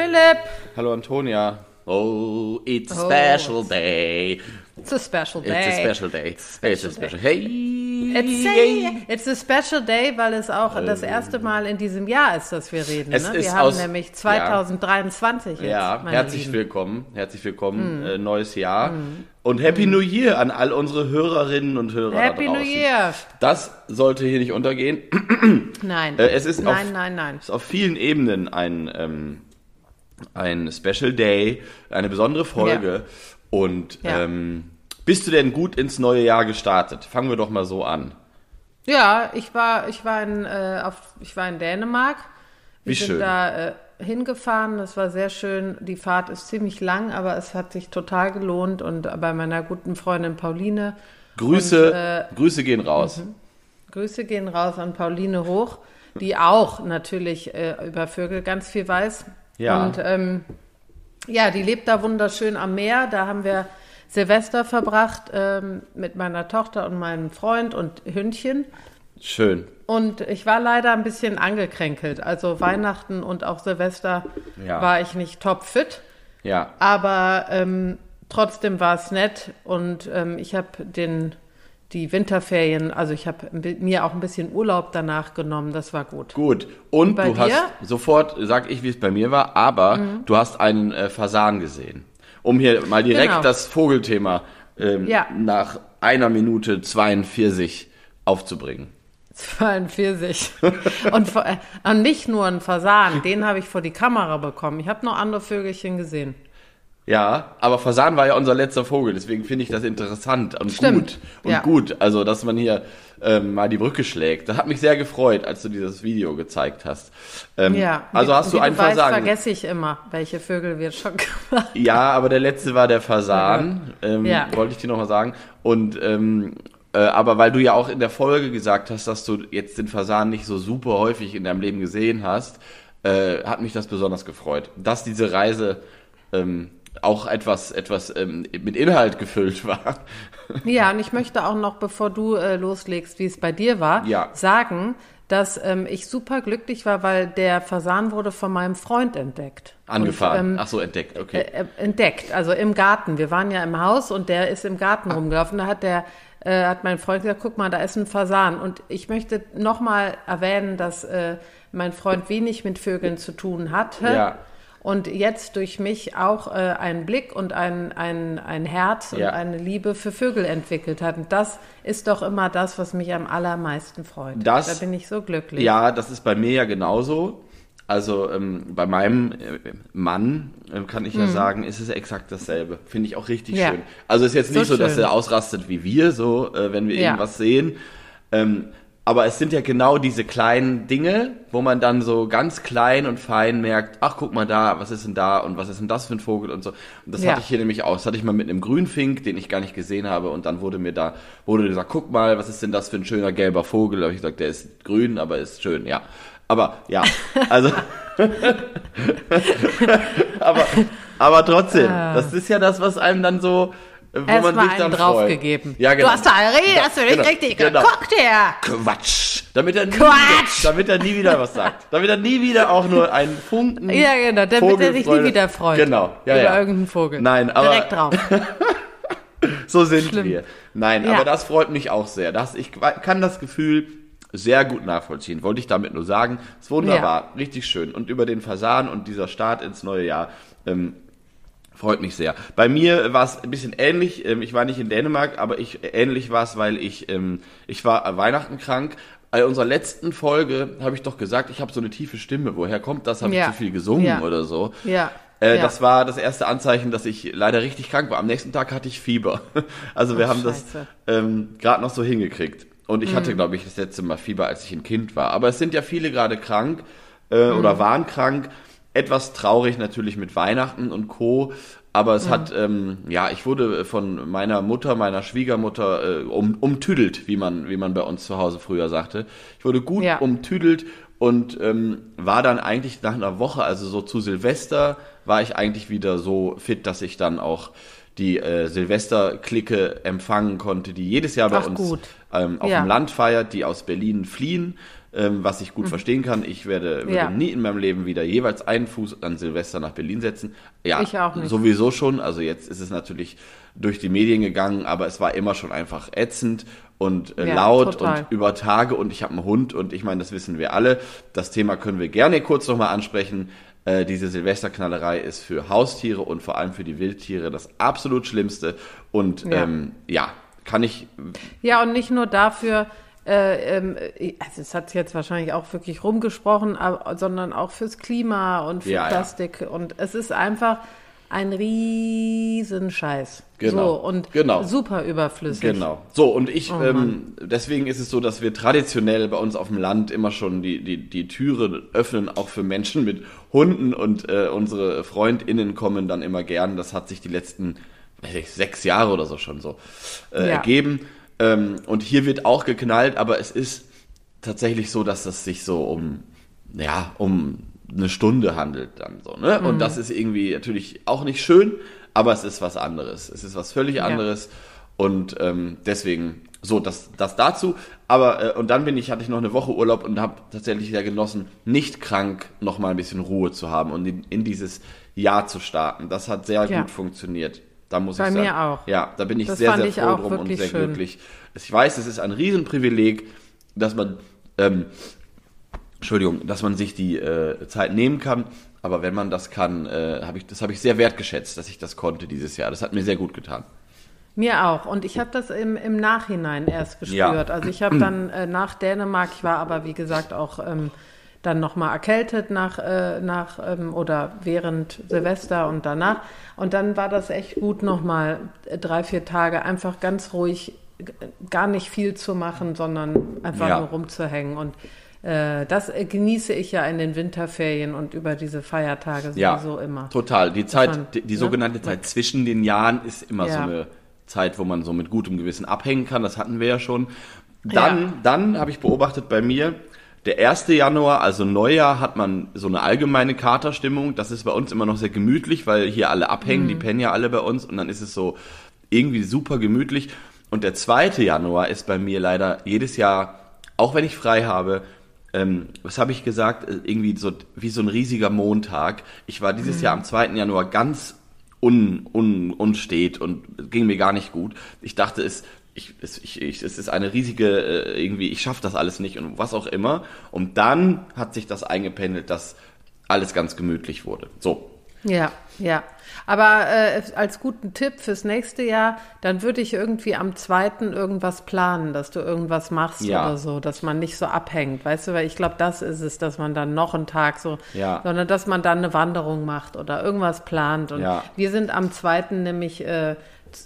Hallo Philipp. Hallo Antonia. Oh, it's a Oh, special it's- day. It's a special day. It's a special day. It's a special Hey. It's a, it's a special day, weil es auch das erste Mal in diesem Jahr ist, dass wir reden. Es ne? ist Wir haben aus- nämlich 2023 jetzt. Ja, meine herzlich Lieben. Willkommen. Herzlich willkommen, äh, neues Jahr. Und Happy New Year an all unsere Hörerinnen und Hörer Happy da New draußen. Year. Das sollte hier nicht untergehen. Nein. Äh, es ist nein, auf, nein, nein. Es ist auf vielen Ebenen ein, ähm, ein Special Day, eine besondere Folge. Und Ja. ähm, bist du denn gut ins neue Jahr gestartet? Fangen wir doch mal so an. Ja, ich war, ich war in, äh, auf, ich war in Dänemark. Wir Wie sind schön. da äh, hingefahren. Das war sehr schön. Die Fahrt ist ziemlich lang, aber es hat sich total gelohnt. Und bei meiner guten Freundin Pauline Grüße, Und, äh, Grüße gehen raus. Grüße gehen raus an Pauline Hoch, die auch natürlich äh, über Vögel ganz viel weiß. Ja. Und ähm, ja, die lebt da wunderschön am Meer. Da haben wir Silvester verbracht ähm, mit meiner Tochter und meinem Freund und Hündchen. Schön. Und ich war leider ein bisschen angekränkelt. Also Weihnachten und auch Silvester Ja. war ich nicht topfit. Ja. Aber ähm, trotzdem war es nett und ähm, ich habe den die Winterferien, also ich habe mir auch ein bisschen Urlaub danach genommen, das war gut. Gut. Und bei du hast dir? sofort, sag ich, wie es bei mir war, aber du hast einen äh, Fasan gesehen. Um hier mal direkt Genau. das Vogelthema ähm, Ja. nach einer Minute 42 aufzubringen. 42. und, äh, und nicht nur ein Fasan, den habe ich vor die Kamera bekommen. Ich habe noch andere Vögelchen gesehen. Ja, aber Fasan war ja unser letzter Vogel, deswegen finde ich das interessant und Stimmt. gut. Und Ja. gut, also dass man hier ähm, mal die Brücke schlägt. Das hat mich sehr gefreut, als du dieses Video gezeigt hast. Ähm, Ja. Also wie, hast du wie einen du weißt, Fasan. vergesse ich immer, welche Vögel wir schon gemacht haben. Ja, aber der letzte war der Fasan, ähm, Ja. wollte ich dir nochmal sagen. Und ähm, äh, aber weil du ja auch in der Folge gesagt hast, dass du jetzt den Fasan nicht so super häufig in deinem Leben gesehen hast, äh, hat mich das besonders gefreut, dass diese Reise ähm, auch etwas etwas ähm, mit Inhalt gefüllt war. Ja, und ich möchte auch noch, bevor du äh, loslegst, wie es bei dir war, Ja. sagen, dass ähm, ich super glücklich war, weil der Fasan wurde von meinem Freund entdeckt. Angefahren. Und, ähm, Ach so, entdeckt, okay. äh, entdeckt, also im Garten. Wir waren ja im Haus und der ist im Garten rumgelaufen. Da hat der äh, hat mein Freund gesagt, guck mal, da ist ein Fasan. Und ich möchte nochmal erwähnen, dass äh, mein Freund wenig mit Vögeln zu tun hatte. Ja. Und jetzt durch mich auch äh, einen Blick und ein, ein, ein Herz und Ja. eine Liebe für Vögel entwickelt hat. Und das ist doch immer das, was mich am allermeisten freut. Das- da bin ich so glücklich. Ja, das ist bei mir ja genauso. Also ähm, bei meinem äh, Mann äh, kann ich ja sagen, ist es exakt dasselbe. Finde ich auch richtig Mhm. Ja. schön. Also ist jetzt So nicht so, dass schön. er ausrastet wie wir, so äh, wenn wir Ja. irgendwas sehen. Ähm, aber es sind ja genau diese kleinen Dinge, wo man dann so ganz klein und fein merkt, ach guck mal da, was ist denn da und was ist denn das für ein Vogel und so. Und das Ja. hatte ich hier nämlich auch. Das hatte ich mal mit einem Grünfink, den ich gar nicht gesehen habe. Und dann wurde mir da, wurde gesagt, guck mal, was ist denn das für ein schöner gelber Vogel? Da habe ich gesagt, der ist grün, aber ist schön, ja. Aber ja, also. aber, aber trotzdem, das ist ja das, was einem dann so, wo Erst man mal sich dann draufgegeben. Ja, genau. Du hast da richtig, hast du nicht genau, richtig genau. geguckt, ja. Quatsch! Damit er, nie Quatsch! Wieder, damit er nie wieder was sagt. Damit er nie wieder auch nur einen Funken. Ja, genau, damit er sich nie wieder freut. Genau, ja, über ja. irgendeinen Vogel. Nein, aber- Direkt drauf. So sind Schlimm. wir. Nein, Ja. aber das freut mich auch sehr. Das, ich kann das Gefühl sehr gut nachvollziehen. Wollte ich damit nur sagen. Ist wunderbar, richtig schön. Und über den Fasan und dieser Start ins neue Jahr ähm, freut mich sehr. Bei mir war es ein bisschen ähnlich. Ähm, ich war nicht in Dänemark, aber ich ähnlich war es, weil ich ähm, ich war Weihnachten krank. Bei unserer letzten Folge habe ich doch gesagt, ich habe so eine tiefe Stimme. Woher kommt das? Habe Ja. ich zu viel gesungen Ja. oder so? Ja. Äh, ja. Das war das erste Anzeichen, dass ich leider richtig krank war. Am nächsten Tag hatte ich Fieber. Also wir Ach, haben das Scheiße. ähm, gerade noch so hingekriegt. Und ich Mhm. hatte, glaube ich, das letzte Mal Fieber, als ich ein Kind war. Aber es sind ja viele gerade krank äh, Mhm. oder waren krank. Etwas traurig natürlich mit Weihnachten und Co. Aber Mhm. es hat, ähm, ja, ich wurde von meiner Mutter, meiner Schwiegermutter äh, um, umtüdelt, wie man, wie man bei uns zu Hause früher sagte. Ich wurde gut Ja. umtüdelt und ähm, war dann eigentlich nach einer Woche, also so zu Silvester, war ich eigentlich wieder so fit, dass ich dann auch die äh, Silvester-Clique empfangen konnte, die jedes Jahr bei Ach, uns ähm, auf Ja. dem Land feiert, die aus Berlin fliehen ähm, was ich gut verstehen kann. Ich werde, würde Mhm. Ja. nie in meinem Leben wieder jeweils einen Fuß an Silvester nach Berlin setzen. Ja, Ich auch nicht. sowieso schon. Also jetzt ist es natürlich durch die Medien gegangen, aber es war immer schon einfach ätzend und äh, Ja, laut total. und über Tage und ich habe einen Hund und ich meine, das wissen wir alle. Das Thema können wir gerne kurz nochmal ansprechen. Äh, diese Silvesterknallerei ist für Haustiere und vor allem für die Wildtiere das absolut Schlimmste. Und Ja. ähm, ja, kann ich Ja, und nicht nur dafür, äh, ähm, also es hat jetzt wahrscheinlich auch wirklich rumgesprochen, aber, sondern auch fürs Klima und für Ja, ja. Plastik. Und es ist einfach ein Riesenscheiß. Genau, So, und genau. super überflüssig. Genau. So, und ich, Oh ähm, deswegen ist es so, dass wir traditionell bei uns auf dem Land immer schon die, die, die Türe öffnen, auch für Menschen mit Hunden und äh, unsere FreundInnen kommen dann immer gern. Das hat sich die letzten weiß ich, sechs Jahre oder so schon so äh, Ja. ergeben. Ähm, und hier wird auch geknallt, aber es ist tatsächlich so, dass das sich so um, ja, um eine Stunde handelt dann so, ne? Mhm. Und das ist irgendwie natürlich auch nicht schön, aber es ist was anderes. Es ist was völlig anderes. Und ähm, deswegen, so, das, das dazu. Aber, äh, und dann bin ich, hatte ich noch eine Woche Urlaub und habe tatsächlich sehr genossen, nicht krank noch mal ein bisschen Ruhe zu haben und in, in dieses Jahr zu starten. Das hat sehr Ja. gut funktioniert. Da muss Bei ich sagen. mir auch. Ja, da bin ich Das sehr, sehr ich froh drum und sehr schön. glücklich. Ich weiß, es ist ein Riesenprivileg, dass man, ähm, Entschuldigung, dass man sich die äh, Zeit nehmen kann. Aber wenn man das kann, äh, habe ich, das habe ich sehr wertgeschätzt, dass ich das konnte dieses Jahr. Das hat mir sehr gut getan. Mir auch. Und ich habe das im, im Nachhinein erst gespürt. Ja. Also ich habe dann äh, nach Dänemark, ich war aber wie gesagt auch ähm, dann nochmal erkältet nach, äh, nach ähm, oder während Silvester und danach. Und dann war das echt gut, nochmal drei, vier Tage einfach ganz ruhig, gar nicht viel zu machen, sondern einfach Ja. nur rumzuhängen. Und äh, das äh, genieße ich ja in den Winterferien und über diese Feiertage Ja, sowieso immer. total. Die Zeit, man- die, die ne? sogenannte Zeit zwischen den Jahren ist immer so Ja. eine Zeit, wo man so mit gutem Gewissen abhängen kann. Das hatten wir ja schon. Dann, Ja. dann habe ich beobachtet bei mir, der 1. Januar, also Neujahr, hat man so eine allgemeine Katerstimmung. Das ist bei uns immer noch sehr gemütlich, weil hier alle abhängen, Mhm. die pennen ja alle bei uns und dann ist es so irgendwie super gemütlich. Und der 2. Januar ist bei mir leider jedes Jahr, auch wenn ich frei habe, ähm, was habe ich gesagt, Äh, irgendwie so wie so ein riesiger Montag. Ich war dieses Jahr am 2. Januar ganz un, un, unstet und ging mir gar nicht gut. Ich dachte, es, ich, es, ich, ich, es ist eine riesige, äh, irgendwie, ich schaffe das alles nicht und was auch immer. Und dann hat sich das eingependelt, dass alles ganz gemütlich wurde. So. Ja, ja. Aber äh, als guten Tipp fürs nächste Jahr, dann würde ich irgendwie am zweiten irgendwas planen, dass du irgendwas machst Ja. oder so, dass man nicht so abhängt, weißt du, weil ich glaube, das ist es, dass man dann noch einen Tag so, Ja. sondern dass man dann eine Wanderung macht oder irgendwas plant. Und Ja. wir sind am zweiten nämlich äh,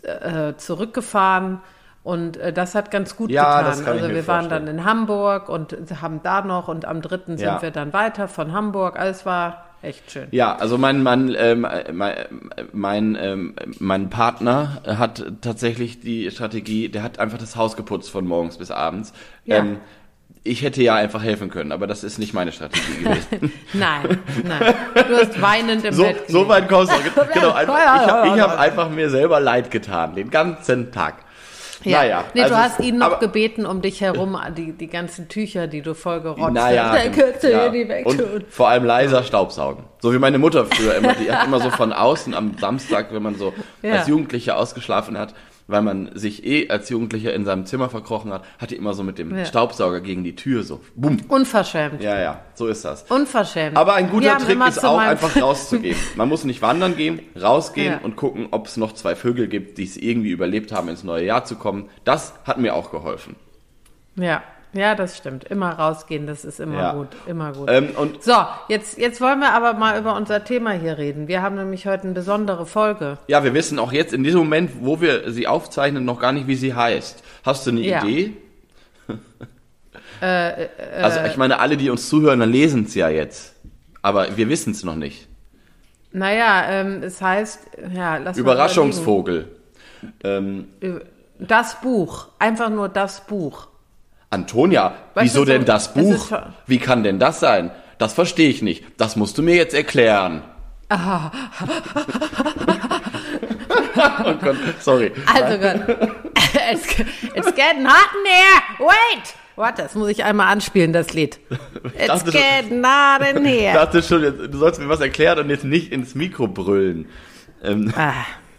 äh, zurückgefahren. Und äh, das hat ganz gut Ja, getan. also wir waren vorstellen. dann in Hamburg und haben da noch und am dritten sind Ja. wir dann weiter von Hamburg. Alles war echt schön. Ja, also mein mein ähm, mein mein, ähm, mein Partner hat tatsächlich die Strategie, der hat einfach das Haus geputzt von morgens bis abends. Ja. Ähm, ich hätte ja einfach helfen können, aber das ist nicht meine Strategie gewesen. Nein, nein. Du hast weinend im so, Bett so weit kommst du. Genau, einfach, ich habe ich hab einfach mir selber leid getan, den ganzen Tag. Ja. Naja, nee, also du hast ihn noch aber- gebeten, um dich herum, die, die ganzen Tücher, die du voll gerotzt Naja, hast. Dann könntest du ja. hier die wegtun. vor allem leiser Staubsaugen. So wie meine Mutter früher immer, die hat immer so von außen am Samstag, wenn man so Ja. als Jugendlicher ausgeschlafen hat, weil man sich eh als Jugendlicher in seinem Zimmer verkrochen hat, hat die immer so mit dem Ja. Staubsauger gegen die Tür so, bumm. Unverschämt. Ja, ja, so ist das. Unverschämt. Aber ein guter Trick ist auch einfach rauszugehen. Man muss nicht wandern gehen, rausgehen Ja. und gucken, ob es noch zwei Vögel gibt, die es irgendwie überlebt haben, ins neue Jahr zu kommen. Das hat mir auch geholfen. Ja, ja, das stimmt. Immer rausgehen, das ist immer Ja. gut, immer gut. Ähm, und so, jetzt, jetzt wollen wir aber mal über unser Thema hier reden. Wir haben nämlich heute eine besondere Folge. ja, wir wissen auch jetzt in diesem Moment, wo wir sie aufzeichnen, noch gar nicht, wie sie heißt. Hast du eine Ja. Idee? also ich meine, alle, die uns zuhören, dann lesen es ja jetzt. Aber wir wissen es noch nicht. Naja, ähm, es heißt, ja, lass mal Überraschungsvogel. Ähm. Das Buch. Einfach nur das Buch. Antonia, Weißt wieso du, so- denn das Buch? Wie kann denn das sein? Das verstehe ich nicht. Das musst du mir jetzt erklären. oh Gott, sorry. Also gut. it's, it's getting hot in here. Wait! Warte, das muss ich einmal anspielen, das Lied. It's getting hot in Ich here. dachte schon, du sollst mir was erklären und jetzt nicht ins Mikro brüllen. Ähm, Ah,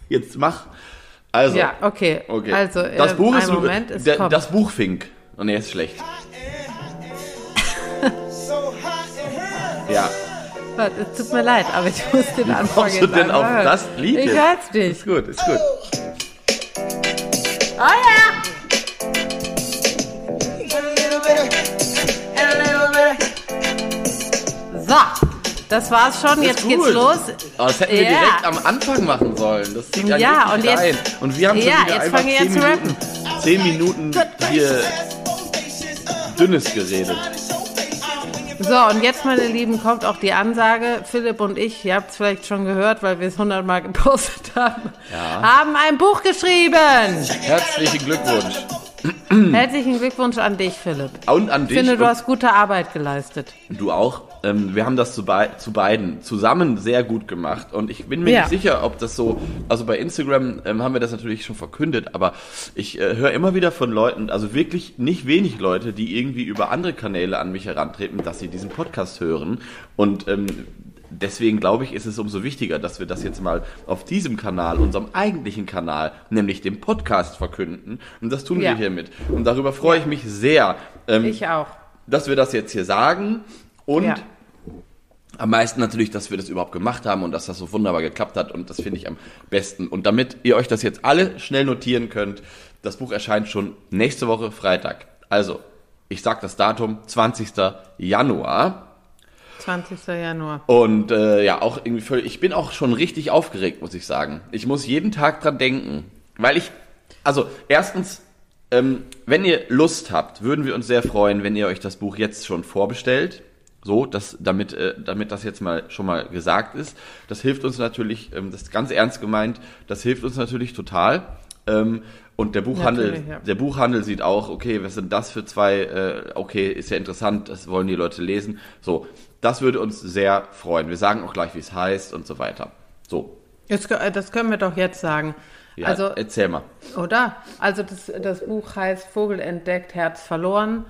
jetzt mach. Also, ja, okay. okay. Also, das äh, Buch ist Moment, es der, kommt. das Buch fink. Und er ist schlecht. Ja. Es tut mir leid, aber ich muss den Anfang kommst du denn auf hören. das Lied Ich hör's nicht. Ist gut, ist gut. Oh ja! So, das war's schon. Jetzt Ist geht's gut. los. Oh, das hätten wir Ja. direkt am Anfang machen sollen. Das zieht Ja, richtig und jetzt- rein. Und wir haben schon Ja, wieder jetzt einfach fange ich zehn an zu Minuten, zehn Minuten hier dünnes geredet. So, und jetzt, meine Lieben, kommt auch die Ansage. Philipp und ich, ihr habt es vielleicht schon gehört, weil wir es hundertmal gepostet haben, haben ein Buch geschrieben. Herzlichen Glückwunsch. Herzlichen Glückwunsch an dich, Philipp. Und an Ich dich. finde, du hast gute Arbeit geleistet. Du auch. Ähm, wir haben das zu, bei, zu beiden zusammen sehr gut gemacht. Und ich bin mir Ja. nicht sicher, ob das so. Also bei Instagram ähm, haben wir das natürlich schon verkündet, aber ich äh, höre immer wieder von Leuten, also wirklich nicht wenig Leute, die irgendwie über andere Kanäle an mich herantreten, dass sie diesen Podcast hören. Und ähm, deswegen glaube ich, ist es umso wichtiger, dass wir das jetzt mal auf diesem Kanal, unserem eigentlichen Kanal, nämlich dem Podcast verkünden. Und das tun Ja. wir hiermit. Und darüber freue ich mich sehr. Ähm, Ich auch. dass wir das jetzt hier sagen und Ja. Am meisten natürlich, dass wir das überhaupt gemacht haben und dass das so wunderbar geklappt hat und das finde ich am besten. Und damit ihr euch das jetzt alle schnell notieren könnt, das Buch erscheint schon nächste Woche Freitag. Also, ich sag das Datum 20. Januar 20. Januar. und äh, ja, auch irgendwie völlig, ich bin auch schon richtig aufgeregt, muss ich sagen. Ich muss jeden Tag dran denken, weil ich, also erstens, ähm, wenn ihr Lust habt, würden wir uns sehr freuen, wenn ihr euch das Buch jetzt schon vorbestellt. So, dass, damit, äh, damit das jetzt mal schon mal gesagt ist. Das hilft uns natürlich, ähm, das ist ganz ernst gemeint, das hilft uns natürlich total. Ähm, und der Buchhandel, ja. der Buchhandel sieht auch, okay, was sind das für zwei, äh, okay, ist ja interessant, das wollen die Leute lesen. So, das würde uns sehr freuen. Wir sagen auch gleich, wie es heißt und so weiter. So, Jetzt, äh, das können wir doch jetzt sagen. ja, also, erzähl mal. Oder? Also das, das Buch heißt Vogel entdeckt, Herz verloren.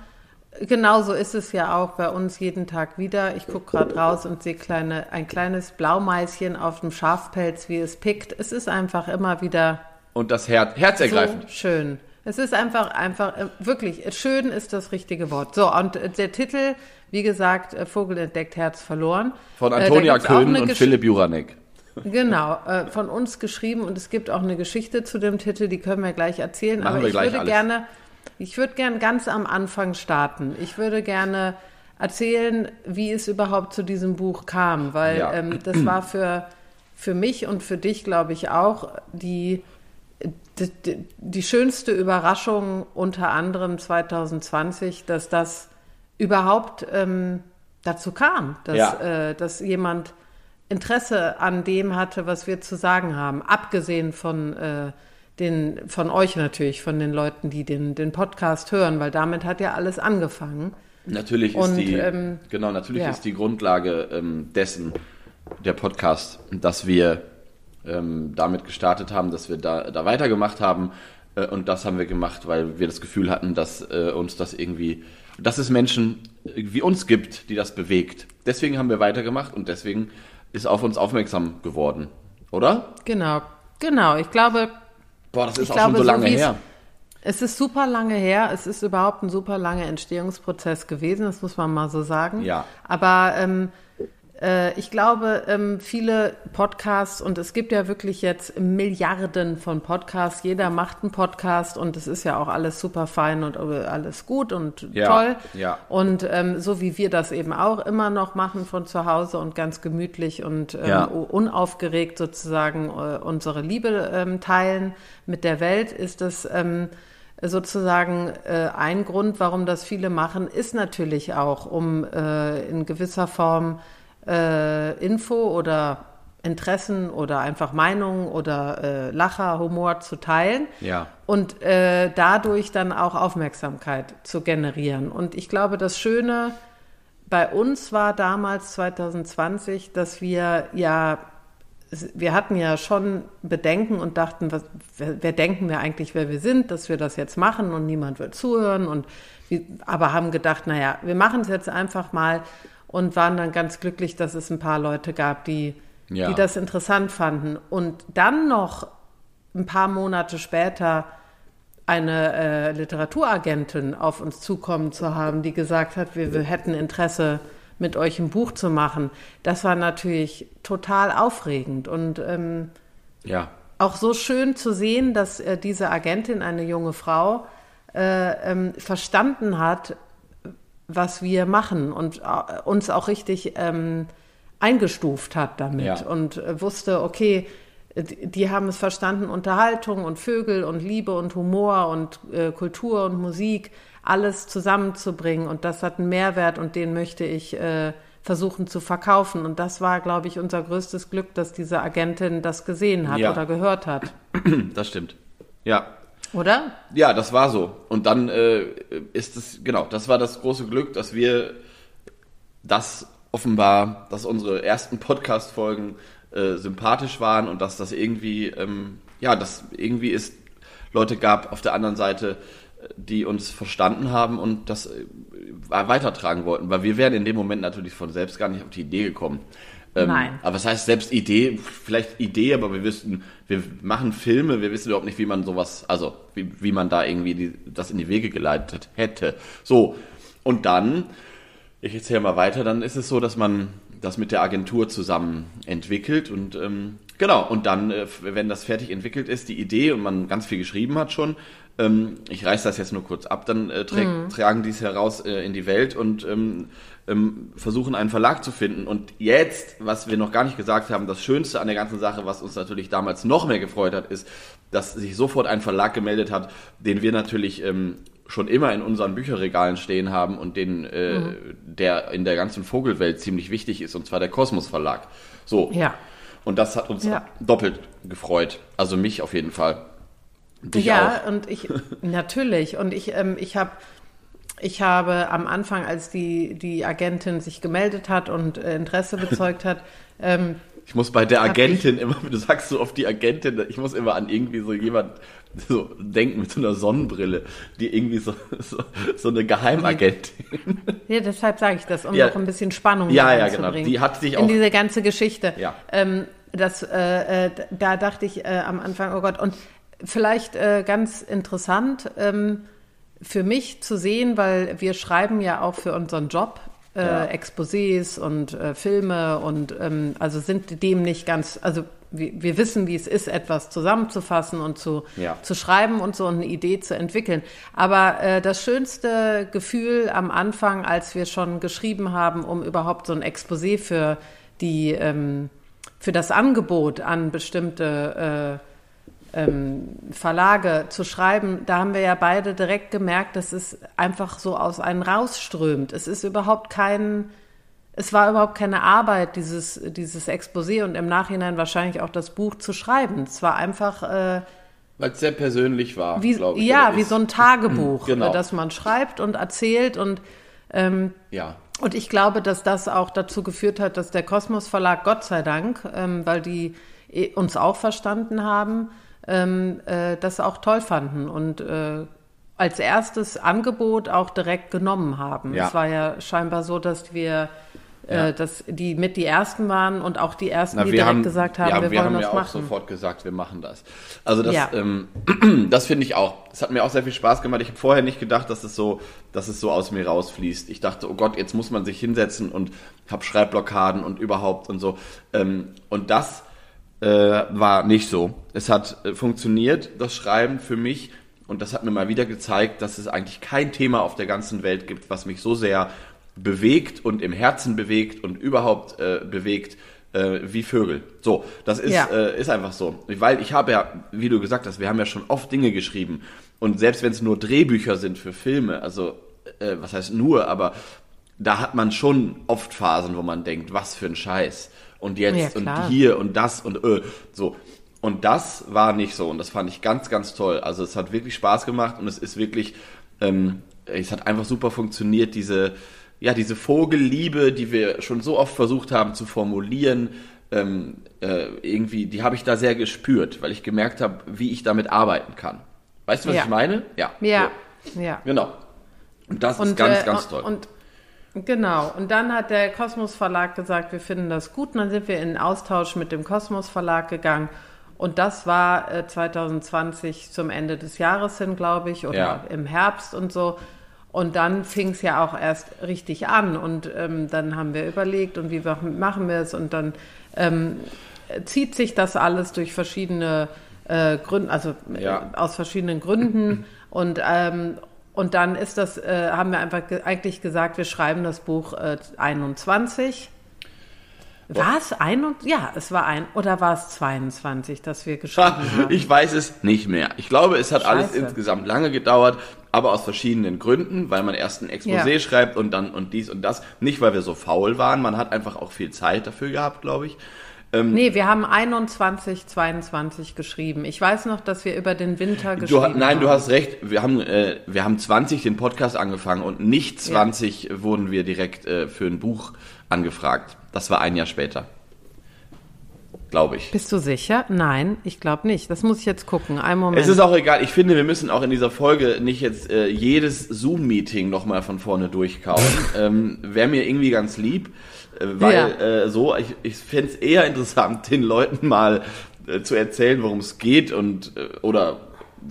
Genauso ist es ja auch bei uns jeden Tag wieder. Ich gucke gerade raus und sehe kleine, ein kleines Blaumeißchen auf dem Schafpelz, wie es pickt. Es ist einfach immer wieder Und das Herz, herzergreifend. so schön. Es ist einfach, einfach, äh, wirklich, äh, schön ist das richtige Wort. So, und äh, der Titel, wie gesagt, Vogel entdeckt, Herz verloren. Von Antonia Köhn und Gesch- Philipp Juranek. Genau, äh, von uns geschrieben und es gibt auch eine Geschichte zu dem Titel, die können wir gleich erzählen. Machen aber wir ich gleich würde alles. gerne, ich würde gerne ganz am Anfang starten. Ich würde gerne erzählen, wie es überhaupt zu diesem Buch kam, weil Ja. ähm, das war für, für mich und für dich, glaube ich, auch die, die, die, die schönste Überraschung unter anderem 2020, dass das überhaupt ähm, dazu kam, dass, Ja. äh, dass jemand Interesse an dem hatte, was wir zu sagen haben, abgesehen von äh, den, von euch natürlich, von den Leuten, die den, den Podcast hören, weil damit hat ja alles angefangen. Natürlich ist Und, die, ähm, genau, natürlich ja. ist die Grundlage ähm, dessen der Podcast, dass wir ähm, damit gestartet haben, dass wir da, da weitergemacht haben. Äh, und das haben wir gemacht, weil wir das Gefühl hatten, dass äh, uns das irgendwie, dass es Menschen wie uns gibt, die das bewegt. Deswegen haben wir weitergemacht und deswegen ist auf uns aufmerksam geworden. Oder? Genau, genau. Ich glaube, Boah, das ist Ich auch glaube, schon so so lange es- her. Es ist super lange her. Es ist überhaupt ein super langer Entstehungsprozess gewesen, das muss man mal so sagen. Ja. Aber ähm, äh, ich glaube, ähm, viele Podcasts, und es gibt ja wirklich jetzt Milliarden von Podcasts, jeder macht einen Podcast und es ist ja auch alles super fein und äh, alles gut und Ja, toll. ja. Und ähm, so wie wir das eben auch immer noch machen von zu Hause und ganz gemütlich und ähm, Ja. unaufgeregt sozusagen äh, unsere Liebe ähm, teilen mit der Welt, ist das ähm, sozusagen äh, ein Grund, warum das viele machen, ist natürlich auch, um äh, in gewisser Form äh, Info oder Interessen oder einfach Meinungen oder äh, Lacher, Humor zu teilen Ja. und äh, dadurch dann auch Aufmerksamkeit zu generieren. Und ich glaube, das Schöne bei uns war damals 2020, dass wir ja wir hatten ja schon Bedenken und dachten, was, wer, wer denken wir eigentlich, wer wir sind, dass wir das jetzt machen und niemand wird zuhören und wie, aber haben gedacht, naja, wir machen es jetzt einfach mal und waren dann ganz glücklich, dass es ein paar Leute gab, die, Ja. die das interessant fanden. Und dann noch ein paar Monate später eine äh, Literaturagentin auf uns zukommen zu haben, die gesagt hat, wir, wir hätten Interesse, mit euch ein Buch zu machen. Das war natürlich total aufregend und ähm, Ja. auch so schön zu sehen, dass äh, diese Agentin, eine junge Frau, äh, ähm, verstanden hat, was wir machen und äh, uns auch richtig ähm, eingestuft hat damit Ja. und äh, wusste, okay, die, die haben es verstanden, Unterhaltung und Vögel und Liebe und Humor und äh, Kultur und Musik, alles zusammenzubringen und das hat einen Mehrwert und den möchte ich äh, versuchen zu verkaufen. Und das war, glaube ich, unser größtes Glück, dass diese Agentin das gesehen hat Ja. oder gehört hat. Das stimmt. Ja. Oder? Ja, das war so. Und dann äh, ist es, genau, das war das große Glück, dass wir das offenbar, dass unsere ersten Podcast-Folgen äh, sympathisch waren und dass das irgendwie, ähm, ja, dass irgendwie es Leute gab auf der anderen Seite, die uns verstanden haben und das äh, weitertragen wollten. Weil wir wären in dem Moment natürlich von selbst gar nicht auf die Idee gekommen. Ähm, Nein. Aber was heißt selbst Idee? Vielleicht Idee, aber wir wissen, wir machen Filme, wir wissen überhaupt nicht, wie man sowas, also wie, wie man da irgendwie die, das in die Wege geleitet hätte. So, und dann, ich erzähle mal weiter, dann ist es so, dass man das mit der Agentur zusammen entwickelt und ähm, genau, und dann, äh, wenn das fertig entwickelt ist, die Idee und man ganz viel geschrieben hat schon, ähm, ich reiß das jetzt nur kurz ab, dann äh, träg, tragen die es heraus äh, in die Welt und ähm, ähm, versuchen einen Verlag zu finden. Und jetzt, was wir noch gar nicht gesagt haben, das Schönste an der ganzen Sache, was uns natürlich damals noch mehr gefreut hat, ist, dass sich sofort ein Verlag gemeldet hat, den wir natürlich ähm, schon immer in unseren Bücherregalen stehen haben und den, äh, der in der ganzen Vogelwelt ziemlich wichtig ist, und zwar der Kosmos Verlag. So. Ja. Und das hat uns Ja. doppelt gefreut. Also mich auf jeden Fall. Dich ja, auch. und ich natürlich. Und ich, ähm, ich habe ich habe am Anfang, als die, die Agentin sich gemeldet hat und äh, Interesse bezeugt hat, ähm, Ich muss bei der Agentin immer, du sagst so oft die Agentin, ich muss immer an irgendwie so jemand so denken mit so einer Sonnenbrille, die irgendwie so, so, so eine Geheimagentin. ja, deshalb sage ich das, um Ja. noch ein bisschen Spannung Ja, ja, genau. Die hat sich auch- in diese ganze Geschichte. Ja. Ähm, das, äh, äh, da dachte ich äh, am Anfang, oh Gott, und vielleicht äh, ganz interessant ähm, für mich zu sehen, weil wir schreiben ja auch für unseren Job äh, Ja. Exposés und äh, Filme und ähm, also sind dem nicht ganz, also wir, wir wissen, wie es ist, etwas zusammenzufassen und zu, Ja. zu schreiben und so eine Idee zu entwickeln. Aber äh, das schönste Gefühl am Anfang, als wir schon geschrieben haben, um überhaupt so ein Exposé für die ähm, für das Angebot an bestimmte äh, ähm, Verlage zu schreiben, da haben wir ja beide direkt gemerkt, dass es einfach so aus einem rausströmt. Es ist überhaupt kein, es war überhaupt keine Arbeit, dieses, dieses Exposé und im Nachhinein wahrscheinlich auch das Buch zu schreiben. Es war einfach äh, Weil es sehr persönlich war, glaube ich. ja, wie ist. so ein Tagebuch, Genau. das man schreibt und erzählt und ähm, Ja. und ich glaube, dass das auch dazu geführt hat, dass der Kosmos Verlag, Gott sei Dank, ähm, weil die eh uns auch verstanden haben, ähm, äh, das auch toll fanden und äh, als erstes Angebot auch direkt genommen haben. Ja. Es war ja scheinbar so, dass wir, Ja. äh, dass die mit die ersten waren und auch die ersten, Na, die direkt haben, gesagt haben, ja, wir, wir wollen haben das ja auch machen. sofort gesagt, wir machen das. Also das, Ja. ähm, das finde ich auch. Es hat mir auch sehr viel Spaß gemacht. Ich habe vorher nicht gedacht, dass es so, dass es so aus mir rausfließt. Ich dachte, oh Gott, jetzt muss man sich hinsetzen und habe Schreibblockaden und überhaupt und so. Ähm, und das äh, war nicht so. Es hat äh, funktioniert, das Schreiben für mich. Und das hat mir mal wieder gezeigt, dass es eigentlich kein Thema auf der ganzen Welt gibt, was mich so sehr bewegt und im Herzen bewegt und überhaupt äh, bewegt äh, wie Vögel. So, das ist, Ja. äh, ist einfach so. Weil ich habe ja, wie du gesagt hast, wir haben ja schon oft Dinge geschrieben. Und selbst wenn es nur Drehbücher sind für Filme, also was heißt nur, aber da hat man schon oft Phasen, wo man denkt, was für ein Scheiß. Und Ja, jetzt und klar. hier und das und äh, so. Und das war nicht so. Und das fand ich ganz, ganz toll. Also es hat wirklich Spaß gemacht und es ist wirklich, ähm, es hat einfach super funktioniert, diese, ja, diese Vogelliebe, die wir schon so oft versucht haben zu formulieren, ähm, äh, irgendwie, die habe ich da sehr gespürt, weil ich gemerkt habe, wie ich damit arbeiten kann. Weißt du, was Ja. ich meine? Ja. Ja, So. ja. Genau. Und das ist ganz, äh, ganz toll. Und genau. Und dann hat der Kosmos Verlag gesagt, wir finden das gut. Und dann sind wir in Austausch mit dem Kosmos Verlag gegangen. Und das war äh, 2020 zum Ende des Jahres hin, glaube ich, oder Ja. im Herbst und so. Und dann fing es ja auch erst richtig an. Und ähm, dann haben wir überlegt, und wie machen wir es? Und dann ähm, zieht sich das alles durch verschiedene äh, Gründe, also äh, Ja. aus verschiedenen Gründen. Und, ähm, und dann ist das, äh, haben wir einfach ge eigentlich gesagt, wir schreiben das Buch äh, 21. War es ein und ja, es war ein oder war es 22, dass wir geschrieben haben? Ich weiß es nicht mehr. Ich glaube, es hat alles Scheiße. insgesamt lange gedauert, aber aus verschiedenen Gründen, weil man erst ein Exposé Ja. schreibt und dann und dies und das. Nicht, weil wir so faul waren, man hat einfach auch viel Zeit dafür gehabt, glaube ich. Nee, wir haben 21, 22 geschrieben. Ich weiß noch, dass wir über den Winter Du, geschrieben ha- nein, haben. du hast recht. Wir haben, äh, wir haben 20 den Podcast angefangen und nicht 20 wurden wir direkt äh, für ein Buch angefragt. Das war ein Jahr später. Glaube ich. Bist du sicher? Nein, ich glaube nicht. Das muss ich jetzt gucken. Einen Moment. Es ist auch egal. Ich finde, wir müssen auch in dieser Folge nicht jetzt äh, jedes Zoom-Meeting nochmal von vorne durchkauen. ähm, Wäre mir irgendwie ganz lieb, äh, weil Ja. äh, so, ich, ich fände es eher interessant, den Leuten mal äh, zu erzählen, worum es geht und äh, oder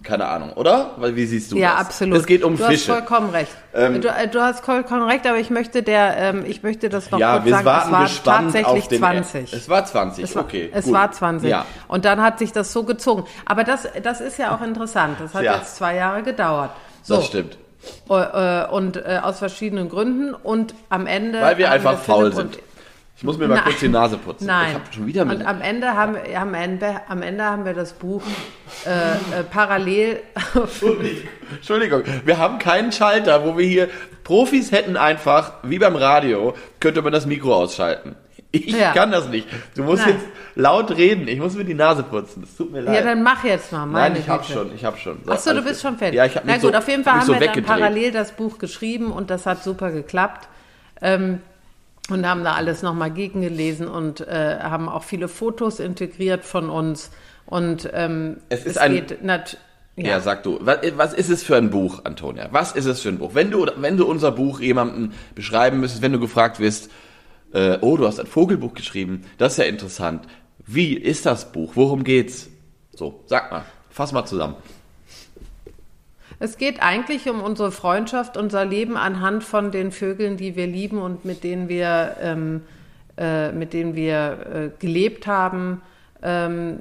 keine Ahnung, oder? Weil wie siehst du ja, das? absolut. Es geht um du Fische. hast vollkommen recht. Ähm, du, äh, du hast vollkommen recht, aber ich möchte der, ähm, ich möchte das noch ja, kurz wir sagen. warten es war gespannt tatsächlich auf den 20. Es war 20, Es war, okay. es gut. war 20. Ja. Und dann hat sich das so gezogen. Aber das, das ist ja auch interessant. Das hat Ja. jetzt zwei Jahre gedauert. So. Das stimmt. Äh, Und äh, aus verschiedenen Gründen. Und am Ende. Weil wir einfach faul sind. Ich muss mir mal Nein. kurz die Nase putzen. Nein. Ich habe schon wieder mit Und am Ende haben wir, am Ende, am Ende haben wir das Buch äh, äh, parallel. Entschuldigung, wir haben keinen Schalter, wo wir hier Profis hätten einfach, wie beim Radio, könnte man das Mikro ausschalten. Ich Ja. kann das nicht. Du musst Nein. jetzt laut reden. Ich muss mir die Nase putzen. Das tut mir leid. ja, dann mach jetzt mal. Nein, ich hab Güte. schon, ich hab schon. Ach so, du alles bist gut. schon fertig. Ja, ich habe Na gut, so, auf jeden Fall hab haben so wir dann parallel das Buch geschrieben und das hat super geklappt. Ähm, und haben da alles nochmal gegengelesen und äh, haben auch viele Fotos integriert von uns. Und ähm, Es ist ein- nat Ja. sag du. Was, was ist es für ein Buch, Antonia? Was ist es für ein Buch? Wenn du, wenn du unser Buch jemandem beschreiben müsstest, wenn du gefragt wirst, äh, oh, du hast ein Vogelbuch geschrieben, das ist ja interessant. Wie ist das Buch? Worum geht's? So, sag mal, fass mal zusammen. Es geht eigentlich um unsere Freundschaft, unser Leben anhand von den Vögeln, die wir lieben und mit denen wir, ähm, äh, mit denen wir äh, gelebt haben. Ähm,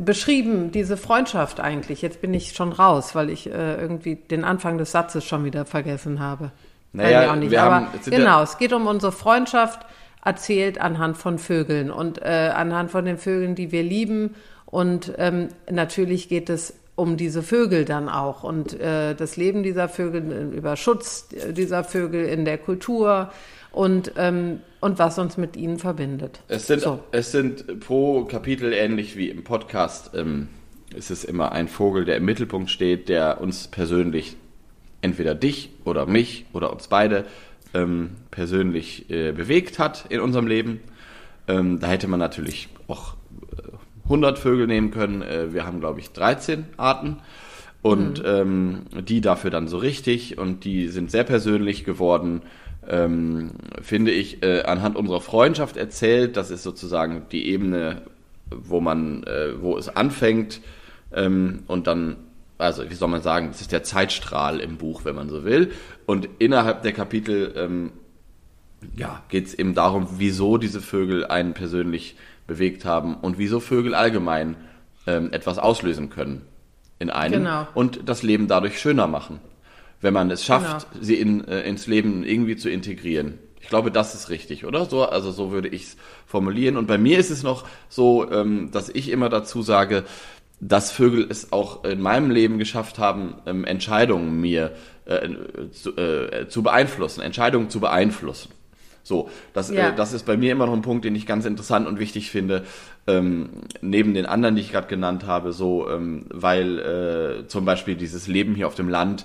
beschrieben, diese Freundschaft eigentlich. Jetzt bin ich schon raus, weil ich äh, irgendwie den Anfang des Satzes schon wieder vergessen habe. Naja, wir haben- es ja- genau, es geht um unsere Freundschaft, erzählt anhand von Vögeln und äh, anhand von den Vögeln, die wir lieben. Und ähm, natürlich geht es um diese Vögel dann auch und äh, das Leben dieser Vögel, äh, über Schutz dieser Vögel in der Kultur und, ähm, und was uns mit ihnen verbindet. Es sind, So. es sind pro Kapitel ähnlich wie im Podcast. Ähm, ist es immer ein Vogel, der im Mittelpunkt steht, der uns persönlich, entweder dich oder mich oder uns beide, ähm, persönlich äh, bewegt hat in unserem Leben. Ähm, da hätte man natürlich auch 100 Vögel nehmen können. Äh, wir haben, glaube ich, 13 Arten. Und ähm, die dafür dann so richtig und die sind sehr persönlich geworden, ähm, finde ich, äh, anhand unserer Freundschaft erzählt. Das ist sozusagen die Ebene, wo man, äh, wo es anfängt ähm, und dann, also wie soll man sagen, das ist der Zeitstrahl im Buch, wenn man so will. Und innerhalb der Kapitel ähm, ja, geht es eben darum, wieso diese Vögel einen persönlich bewegt haben und wieso Vögel allgemein ähm, etwas auslösen können in einem Genau. und das Leben dadurch schöner machen, wenn man es schafft, sie in, äh, ins Leben irgendwie zu integrieren. Ich glaube, das ist richtig, oder? So, also so würde ich es formulieren. Und bei mir ist es noch so, ähm, dass ich immer dazu sage, dass Vögel es auch in meinem Leben geschafft haben, ähm, Entscheidungen mir äh, zu, äh, zu beeinflussen, Entscheidungen zu beeinflussen. So, das, Ja. äh, das ist bei mir immer noch ein Punkt, den ich ganz interessant und wichtig finde, ähm, neben den anderen, die ich gerade genannt habe, so, ähm, weil äh, zum Beispiel dieses Leben hier auf dem Land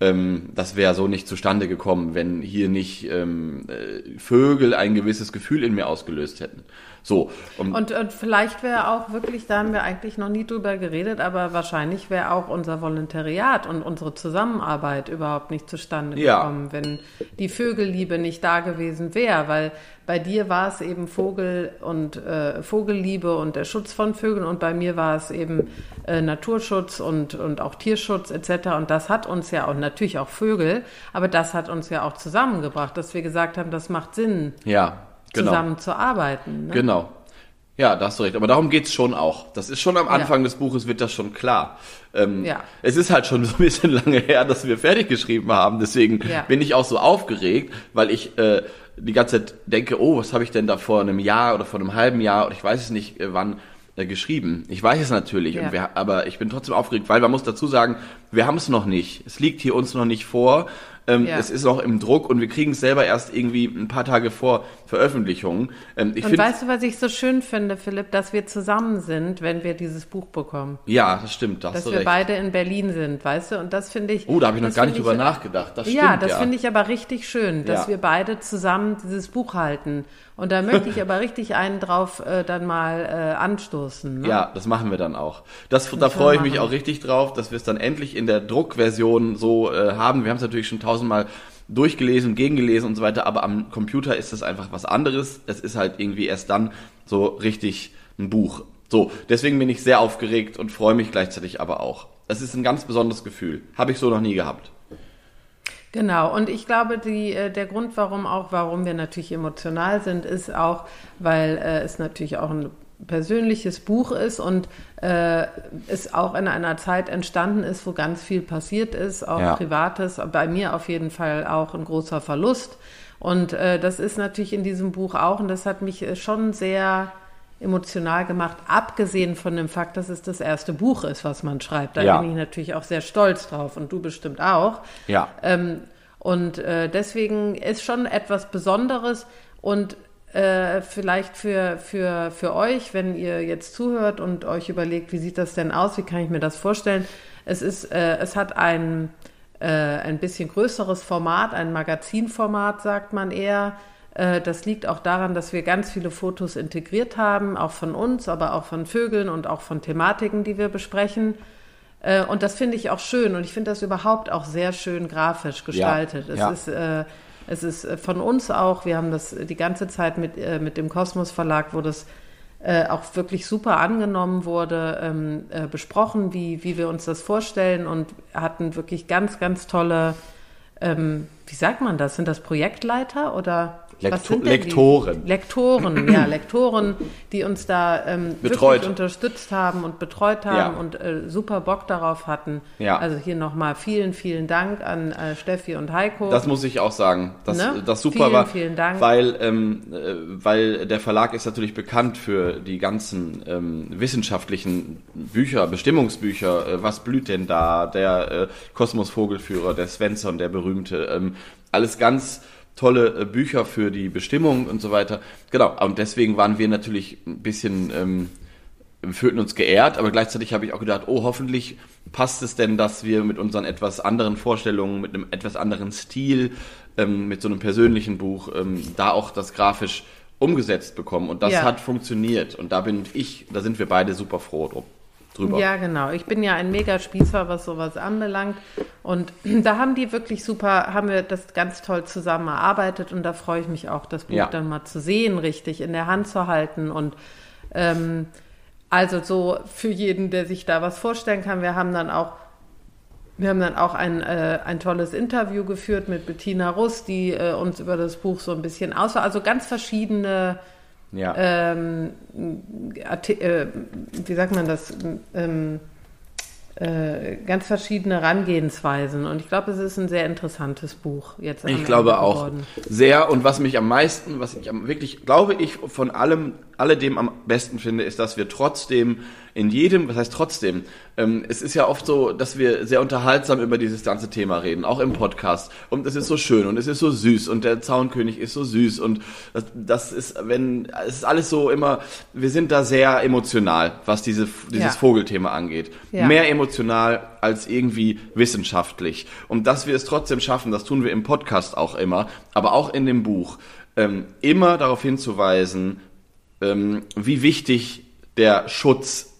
ähm, das wäre so nicht zustande gekommen, wenn hier nicht ähm, äh, Vögel ein gewisses Gefühl in mir ausgelöst hätten. So. Und, und, und vielleicht wäre auch wirklich, da haben wir eigentlich noch nie drüber geredet, aber wahrscheinlich wäre auch unser Volontariat und unsere Zusammenarbeit überhaupt nicht zustande Ja. gekommen, wenn die Vögelliebe nicht da gewesen wäre, weil bei dir war es eben Vogel und äh, Vogelliebe und der Schutz von Vögeln und bei mir war es eben äh, Naturschutz und, und auch Tierschutz etc. Und das hat uns ja auch natürlich auch Vögel, aber das hat uns ja auch zusammengebracht, dass wir gesagt haben, das macht Sinn, ja, genau. zusammen zu arbeiten. Ne? Genau. Ja, da hast du recht. Aber darum geht's schon auch. Das ist schon am Anfang des Buches, wird das schon klar. Ähm, Ja. Es ist halt schon so ein bisschen lange her, dass wir fertig geschrieben haben. Deswegen Ja. bin ich auch so aufgeregt, weil ich äh, die ganze Zeit denke, oh, was habe ich denn da vor einem Jahr oder vor einem halben Jahr oder ich weiß es nicht äh, wann äh, geschrieben. Ich weiß es natürlich, Ja. wir, aber ich bin trotzdem aufgeregt, weil man muss dazu sagen, wir haben es noch nicht. Es liegt hier uns noch nicht vor. Ähm, Ja. Es ist noch im Druck und wir kriegen es selber erst irgendwie ein paar Tage vor Veröffentlichung. Ähm, ich Und weißt du, was ich so schön finde, Philipp, dass wir zusammen sind, wenn wir dieses Buch bekommen. ja, das stimmt, da Dass wir recht. beide in Berlin sind, weißt du? Und das finde ich. Oh, da habe ich noch das gar nicht drüber ich, nachgedacht. Das stimmt, ja, das ja. finde ich aber richtig schön, dass Ja. wir beide zusammen dieses Buch halten. Und da möchte ich aber richtig einen drauf äh, dann mal äh, anstoßen. Ne? Ja, das machen wir dann auch. Das, da wir freue ich mich auch richtig drauf, dass wir es dann endlich in der Druckversion so äh, haben. Wir haben es natürlich schon tausendmal durchgelesen, gegengelesen und so weiter, aber am Computer ist das einfach was anderes. Es ist halt irgendwie erst dann so richtig ein Buch. So, deswegen bin ich sehr aufgeregt und freue mich gleichzeitig aber auch. Es ist ein ganz besonderes Gefühl. Habe ich so noch nie gehabt. Genau, und ich glaube, die, äh, der Grund, warum auch, warum wir natürlich emotional sind, ist auch, weil äh, es natürlich auch ein persönliches Buch ist und äh, es auch in einer Zeit entstanden ist, wo ganz viel passiert ist, auch Ja. Privates, bei mir auf jeden Fall auch ein großer Verlust. Und äh, das ist natürlich in diesem Buch auch, und das hat mich äh, schon sehr emotional gemacht, abgesehen von dem Fakt, dass es das erste Buch ist, was man schreibt. Da Ja. bin ich natürlich auch sehr stolz drauf und du bestimmt auch. Ja. Ähm, und äh, deswegen ist schon etwas Besonderes und äh, vielleicht für, für, für euch, wenn ihr jetzt zuhört und euch überlegt, wie sieht das denn aus, wie kann ich mir das vorstellen? Es ist, äh, es hat ein, äh, ein bisschen größeres Format, ein Magazinformat, sagt man eher. Äh, Das liegt auch daran, dass wir ganz viele Fotos integriert haben, auch von uns, aber auch von Vögeln und auch von Thematiken, die wir besprechen. Äh, Und das finde ich auch schön und ich finde das überhaupt auch sehr schön grafisch gestaltet. es ja. ist es ist äh, von uns auch, wir haben das die ganze Zeit mit, äh, mit dem Kosmos Verlag, wo das äh, auch wirklich super angenommen wurde, ähm, äh, besprochen, wie, wie wir uns das vorstellen und hatten wirklich ganz, ganz tolle, ähm, wie sagt man das? Sind das Projektleiter oder Lekto- was sind denn die? Lektoren. Lektoren, ja, Lektoren, die uns da ähm, Betreut. wirklich unterstützt haben und betreut haben Ja. und äh, super Bock darauf hatten. Ja. Also hier nochmal vielen, vielen Dank an äh, Steffi und Heiko. Das muss ich auch sagen, dass Ne? das super Vielen, war, vielen Dank. weil ähm, äh, weil der Verlag ist natürlich bekannt für die ganzen ähm, wissenschaftlichen Bücher, Bestimmungsbücher. Äh, was blüht denn da? Der äh, Kosmos-Vogelführer, der Svensson, der berühmte, ähm, alles ganz tolle äh, Bücher für die Bestimmung und so weiter. Genau. Und deswegen waren wir natürlich ein bisschen ähm, fühlten uns geehrt, aber gleichzeitig habe ich auch gedacht, oh, hoffentlich passt es denn, dass wir mit unseren etwas anderen Vorstellungen, mit einem etwas anderen Stil, ähm, mit so einem persönlichen Buch, ähm, da auch das grafisch umgesetzt bekommen. Und das Ja. hat funktioniert. Und da bin ich, da sind wir beide super froh drum, drüber. Ja, genau. Ich bin ja ein mega Spießer, was sowas anbelangt. Und da haben die wirklich super, haben wir das ganz toll zusammen erarbeitet. Und da freue ich mich auch, das Buch Ja. dann mal zu sehen, richtig in der Hand zu halten. Und ähm, also so für jeden, der sich da was vorstellen kann, wir haben dann auch wir haben dann auch ein, äh, ein tolles Interview geführt mit Bettina Russ, die äh, uns über das Buch so ein bisschen aus, also ganz verschiedene Ja. ähm, äh, wie sagt man das, ähm, äh, ganz verschiedene Herangehensweisen. Und ich glaube, es ist ein sehr interessantes Buch jetzt. Ich glaube auch geworden. sehr. Und was mich am meisten, was ich am, wirklich, glaube ich, von allem, alledem am besten finde, ist, dass wir trotzdem in jedem, was heißt trotzdem, ähm, es ist ja oft so, dass wir sehr unterhaltsam über dieses ganze Thema reden, auch im Podcast. Und es ist so schön und es ist so süß und der Zaunkönig ist so süß und das, das ist, wenn, es ist alles so immer, wir sind da sehr emotional, was diese, dieses Ja. Vogelthema angeht. Ja. Mehr emotional als irgendwie wissenschaftlich. Und dass wir es trotzdem schaffen, das tun wir im Podcast auch immer, aber auch in dem Buch, ähm, immer darauf hinzuweisen, ähm, wie wichtig der Schutz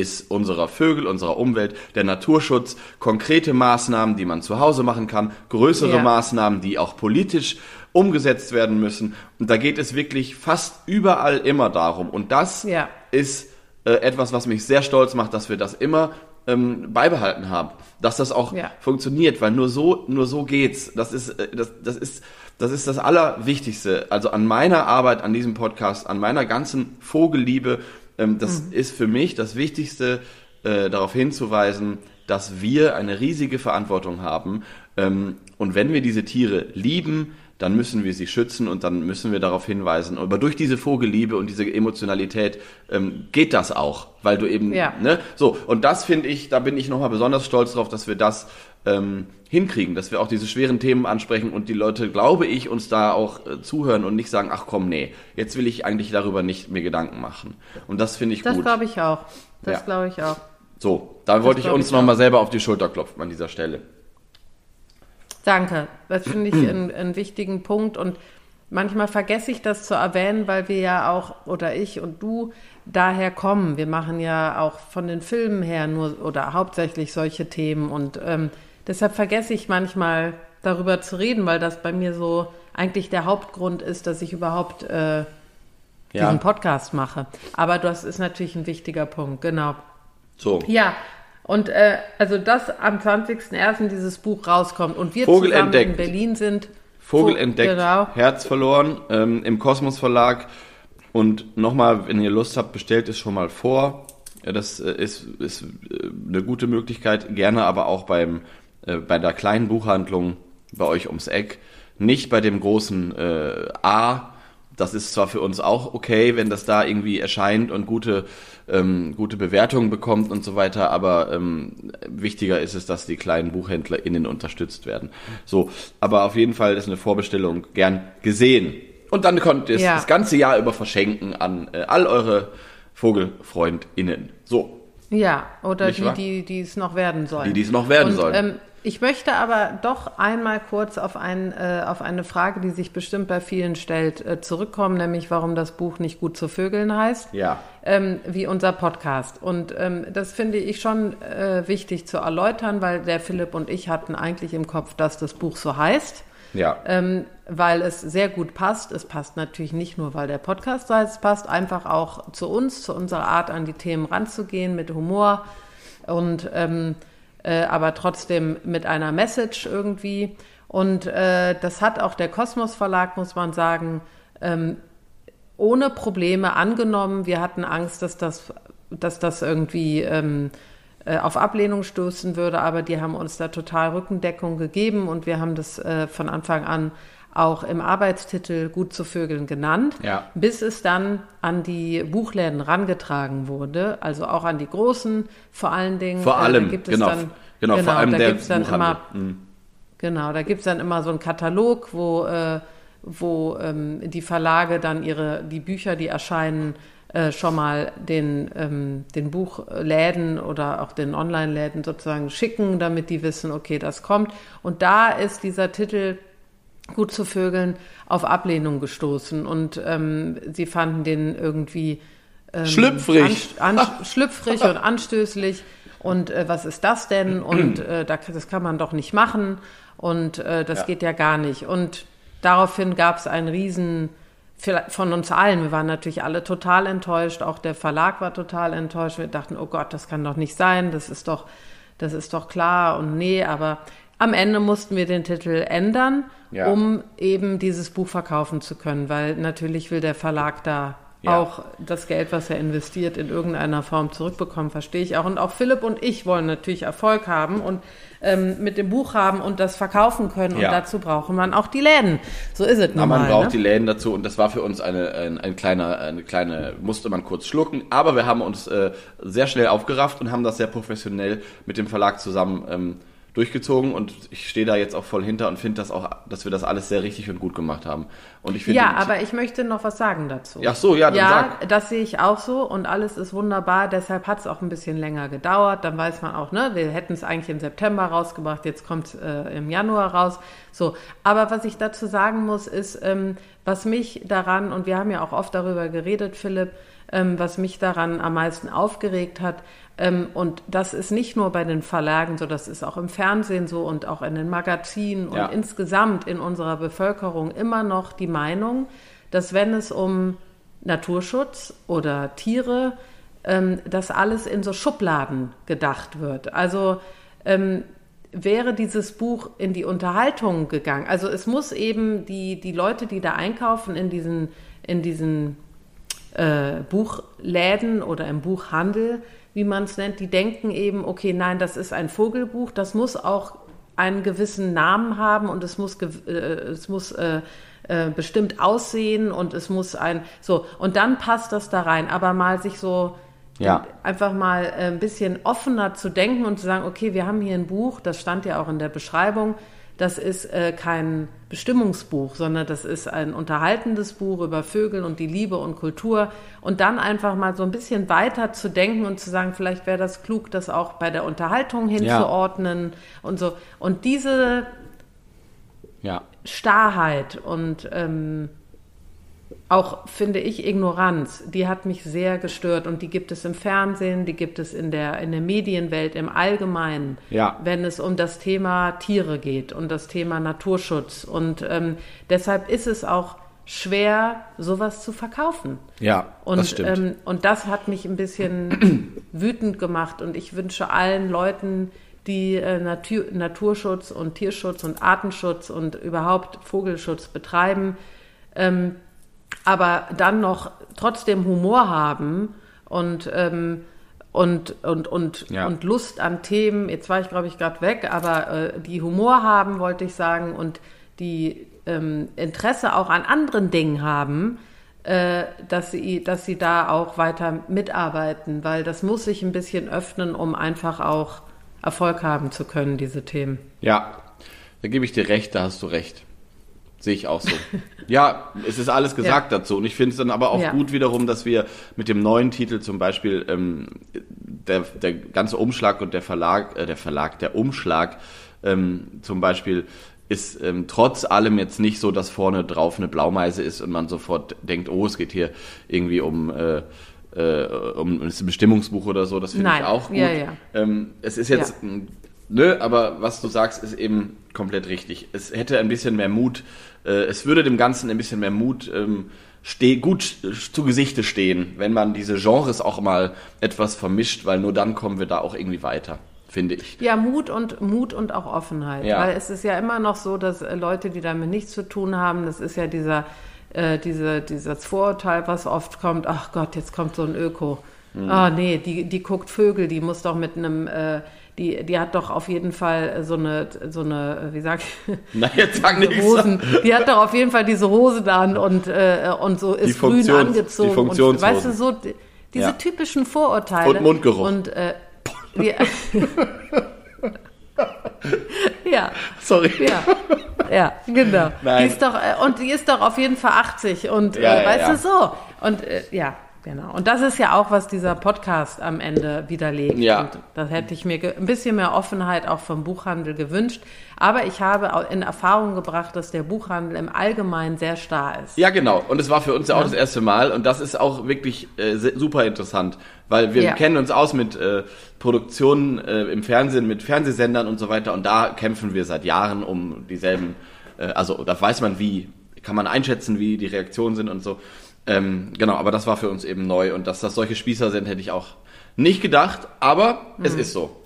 ist unserer Vögel, unserer Umwelt, der Naturschutz, konkrete Maßnahmen, die man zu Hause machen kann, größere Ja. Maßnahmen, die auch politisch umgesetzt werden müssen. Und da geht es wirklich fast überall immer darum. Und das Ja. ist äh, etwas, was mich sehr stolz macht, dass wir das immer ähm, beibehalten haben, dass das auch Ja. funktioniert, weil nur so nur so geht's. Das ist äh, das, das ist das ist das Allerwichtigste. Also an meiner Arbeit, an diesem Podcast, an meiner ganzen Vogelliebe, ähm, das ist für mich das Wichtigste, äh, darauf hinzuweisen, dass wir eine riesige Verantwortung haben. Ähm, und wenn wir diese Tiere lieben, dann müssen wir sie schützen und dann müssen wir darauf hinweisen. Aber durch diese Vogelliebe und diese Emotionalität ähm, geht das auch, weil du eben, Ja. ne, so. Und das finde ich, da bin ich nochmal besonders stolz drauf, dass wir das ähm, hinkriegen, dass wir auch diese schweren Themen ansprechen und die Leute, glaube ich, uns da auch äh, zuhören und nicht sagen, ach komm, nee, jetzt will ich eigentlich darüber nicht mir Gedanken machen. Und das finde ich Das gut. glaube ich auch. Das Ja. glaube ich auch. So, da wollte ich uns nochmal selber auf die Schulter klopfen an dieser Stelle. Danke. Das finde ich einen, einen wichtigen Punkt und manchmal vergesse ich das zu erwähnen, weil wir ja auch, oder ich und du, daher kommen. Wir machen ja auch von den Filmen her nur oder hauptsächlich solche Themen und ähm, deshalb vergesse ich manchmal darüber zu reden, weil das bei mir so eigentlich der Hauptgrund ist, dass ich überhaupt äh, diesen Ja, Podcast mache. Aber das ist natürlich ein wichtiger Punkt, genau. so. Ja, und äh, also dass am 20.01. dieses Buch rauskommt und wir Vogel zusammen entdeckt. in Berlin sind. Vogel Vo- entdeckt, Genau. Herz verloren ähm, im Kosmos Verlag. Und nochmal, wenn ihr Lust habt, bestellt es schon mal vor. Ja, das äh, ist, ist äh, eine gute Möglichkeit. Gerne aber auch beim, äh, bei der kleinen Buchhandlung bei euch ums Eck. Nicht bei dem großen äh, A. Das ist zwar für uns auch okay, wenn das da irgendwie erscheint und gute, ähm, gute Bewertungen bekommt und so weiter, aber ähm, wichtiger ist es, dass die kleinen BuchhändlerInnen unterstützt werden. So, aber auf jeden Fall ist eine Vorbestellung gern gesehen. Und dann könnt ihr es Ja. das ganze Jahr über verschenken an äh, all eure VogelfreundInnen. So, Ja, oder Nicht die, wahr? die, die es noch werden sollen. Die, die es noch werden und, sollen. Ähm, ich möchte aber doch einmal kurz auf, ein, äh, auf eine Frage, die sich bestimmt bei vielen stellt, äh, zurückkommen, nämlich warum das Buch nicht gut zu Vögeln heißt. ja. ähm, wie unser Podcast. Und ähm, das finde ich schon äh, wichtig zu erläutern, weil der Philipp und ich hatten eigentlich im Kopf, dass das Buch so heißt, Ja. ähm, weil es sehr gut passt. Es passt natürlich nicht nur, weil der Podcast heißt, es passt einfach auch zu uns, zu unserer Art, an die Themen ranzugehen, mit Humor und ähm, äh, aber trotzdem mit einer Message irgendwie. Und äh, das hat auch der Kosmos Verlag, muss man sagen, ähm, ohne Probleme angenommen. Wir hatten Angst, dass das, dass das irgendwie ähm, äh, auf Ablehnung stoßen würde, aber die haben uns da total Rückendeckung gegeben und wir haben das äh, von Anfang an auch im Arbeitstitel gut zu Vögeln genannt, Ja. bis es dann an die Buchläden rangetragen wurde, also auch an die großen vor allen Dingen. Vor Äh, da allem, gibt es genau, dann, genau, vor allem da der gibt's dann Buchhandel. immer Genau, da gibt's dann immer so einen Katalog, wo, äh, wo ähm, die Verlage dann ihre, die Bücher, die erscheinen, äh, schon mal den, ähm, den Buchläden oder auch den Online-Läden sozusagen schicken, damit die wissen, okay, das kommt. Und da ist dieser Titel Gut zu Vögeln auf Ablehnung gestoßen und ähm, sie fanden den irgendwie ähm, Schlüpfrig. An, an, schlüpfrig und anstößig. Und äh, was ist das denn? Und äh, da, das kann man doch nicht machen. Und äh, das Ja. geht ja gar nicht. Und daraufhin gab es einen riesen, von uns allen, wir waren natürlich alle total enttäuscht, auch der Verlag war total enttäuscht. Wir dachten, oh Gott, das kann doch nicht sein, das ist doch, das ist doch klar und nee, aber am Ende mussten wir den Titel ändern, Ja. um eben dieses Buch verkaufen zu können, weil natürlich will der Verlag da Ja. auch das Geld, was er investiert, in irgendeiner Form zurückbekommt, verstehe ich auch. Und auch Philipp und ich wollen natürlich Erfolg haben und ähm, mit dem Buch haben und das verkaufen können. Ja. Und dazu braucht man auch die Läden. So ist es Aber nun man braucht ne? die Läden dazu und das war für uns eine, ein, ein kleiner, eine kleine, musste man kurz schlucken, aber wir haben uns äh, sehr schnell aufgerafft und haben das sehr professionell mit dem Verlag zusammen ähm, durchgezogen und ich stehe da jetzt auch voll hinter und finde das auch, dass wir das alles sehr richtig und gut gemacht haben. Und ich finde Ja, aber ich möchte noch was sagen dazu. Ach so, ja, dann ja, sag. das sehe ich auch so und alles ist wunderbar. Deshalb hat es auch ein bisschen länger gedauert. Dann weiß man auch, ne, wir hätten es eigentlich im September rausgebracht, jetzt kommt es äh, im Januar raus. So, aber was ich dazu sagen muss, ist, ähm, was mich daran, und wir haben ja auch oft darüber geredet, Philipp, ähm, was mich daran am meisten aufgeregt hat, ähm, und das ist nicht nur bei den Verlagen so, das ist auch im Fernsehen so und auch in den Magazinen und Ja. insgesamt in unserer Bevölkerung immer noch die Meinung, dass wenn es um Naturschutz oder Tiere, ähm, dass alles in so Schubladen gedacht wird. Also ähm, wäre dieses Buch in die Unterhaltung gegangen. Also es muss eben die, die Leute, die da einkaufen in diesen, in diesen äh, Buchläden oder im Buchhandel, wie man es nennt, die denken eben, okay, nein, das ist ein Vogelbuch, das muss auch einen gewissen Namen haben und es muss, äh, es muss äh, äh, bestimmt aussehen und es muss ein, so, und dann passt das da rein, aber mal sich so Ja. einfach mal äh, ein bisschen offener zu denken und zu sagen, okay, wir haben hier ein Buch, das stand ja auch in der Beschreibung, das ist äh, kein Bestimmungsbuch, sondern das ist ein unterhaltendes Buch über Vögel und die Liebe und Kultur. Und dann einfach mal so ein bisschen weiter zu denken und zu sagen, vielleicht wäre das klug, das auch bei der Unterhaltung hinzuordnen und so. Und diese ja. Starrheit und ähm, auch, finde ich, Ignoranz, die hat mich sehr gestört und die gibt es im Fernsehen, die gibt es in der, in der Medienwelt im Allgemeinen, Ja. wenn es um das Thema Tiere geht und das Thema Naturschutz. Und ähm, deshalb ist es auch schwer, sowas zu verkaufen. Ja, Und das stimmt. Ähm, und das hat mich ein bisschen wütend gemacht. Und ich wünsche allen Leuten, die äh, Natur, Naturschutz und Tierschutz und Artenschutz und überhaupt Vogelschutz betreiben, ähm, aber dann noch trotzdem Humor haben und ähm, und und und, Ja. und Lust an Themen. Jetzt war ich glaube ich gerade weg, aber äh, die Humor haben wollte ich sagen und die ähm, Interesse auch an anderen Dingen haben, äh, dass sie dass sie da auch weiter mitarbeiten, weil das muss sich ein bisschen öffnen, um einfach auch Erfolg haben zu können diese Themen. Ja, da gebe ich dir recht, da hast du recht. Sehe ich auch so. ja, es ist alles gesagt dazu. Und ich finde es dann aber auch Ja. gut wiederum, dass wir mit dem neuen Titel zum Beispiel ähm, der, der ganze Umschlag und der Verlag, äh, der Verlag, der Umschlag ähm, zum Beispiel ist ähm, trotz allem jetzt nicht so, dass vorne drauf eine Blaumeise ist und man sofort denkt, oh, es geht hier irgendwie um äh, äh, um ein Bestimmungsbuch oder so. Das finde ich auch gut. Ja, ja. Ähm, es ist jetzt, m, nö, aber was du sagst, ist eben komplett richtig. Es hätte ein bisschen mehr Mut, äh, es würde dem Ganzen ein bisschen mehr Mut ähm, steh, gut zu Gesichte stehen, wenn man diese Genres auch mal etwas vermischt, weil nur dann kommen wir da auch irgendwie weiter, finde ich. Ja, Mut und Mut und auch Offenheit. Ja. Weil es ist ja immer noch so, dass äh, Leute, die damit nichts zu tun haben, das ist ja dieser, äh, diese, dieses Vorurteil, was oft kommt, ach Gott, jetzt kommt so ein Öko. Mhm. Ah, nee, die, die guckt Vögel, die muss doch mit einem, äh, die, die hat doch auf jeden Fall so eine, so eine, wie sag ich, Na, jetzt sag nichts. Hosen. Die hat doch auf jeden Fall diese Hose an und, äh, und so ist grün Funktions- angezogen. die Funktionshosen. Und, weißt du, so die- diese Ja. typischen Vorurteile. Und Mundgeruch. Und, äh, die, ja, Sorry. ja, ja, genau. Nein. Die ist doch, äh, und die ist doch auf jeden Fall 80 und Ja, äh, weißt ja. du so. Und äh, ja, genau. Und das ist ja auch, was dieser Podcast am Ende widerlegt. Ja. Und da hätte ich mir ein bisschen mehr Offenheit auch vom Buchhandel gewünscht. Aber ich habe in Erfahrung gebracht, dass der Buchhandel im Allgemeinen sehr starr ist. Ja, genau. Und es war für uns ja auch das erste Mal. Und das ist auch wirklich äh, super interessant, weil wir Ja. kennen uns aus mit äh, Produktionen äh, im Fernsehen, mit Fernsehsendern und so weiter. Und da kämpfen wir seit Jahren um dieselben. Äh, also da weiß man, wie kann man einschätzen, wie die Reaktionen sind und so. Ähm, genau, aber das war für uns eben neu. Und dass das solche Spießer sind, hätte ich auch nicht gedacht. Aber es Mhm. ist so.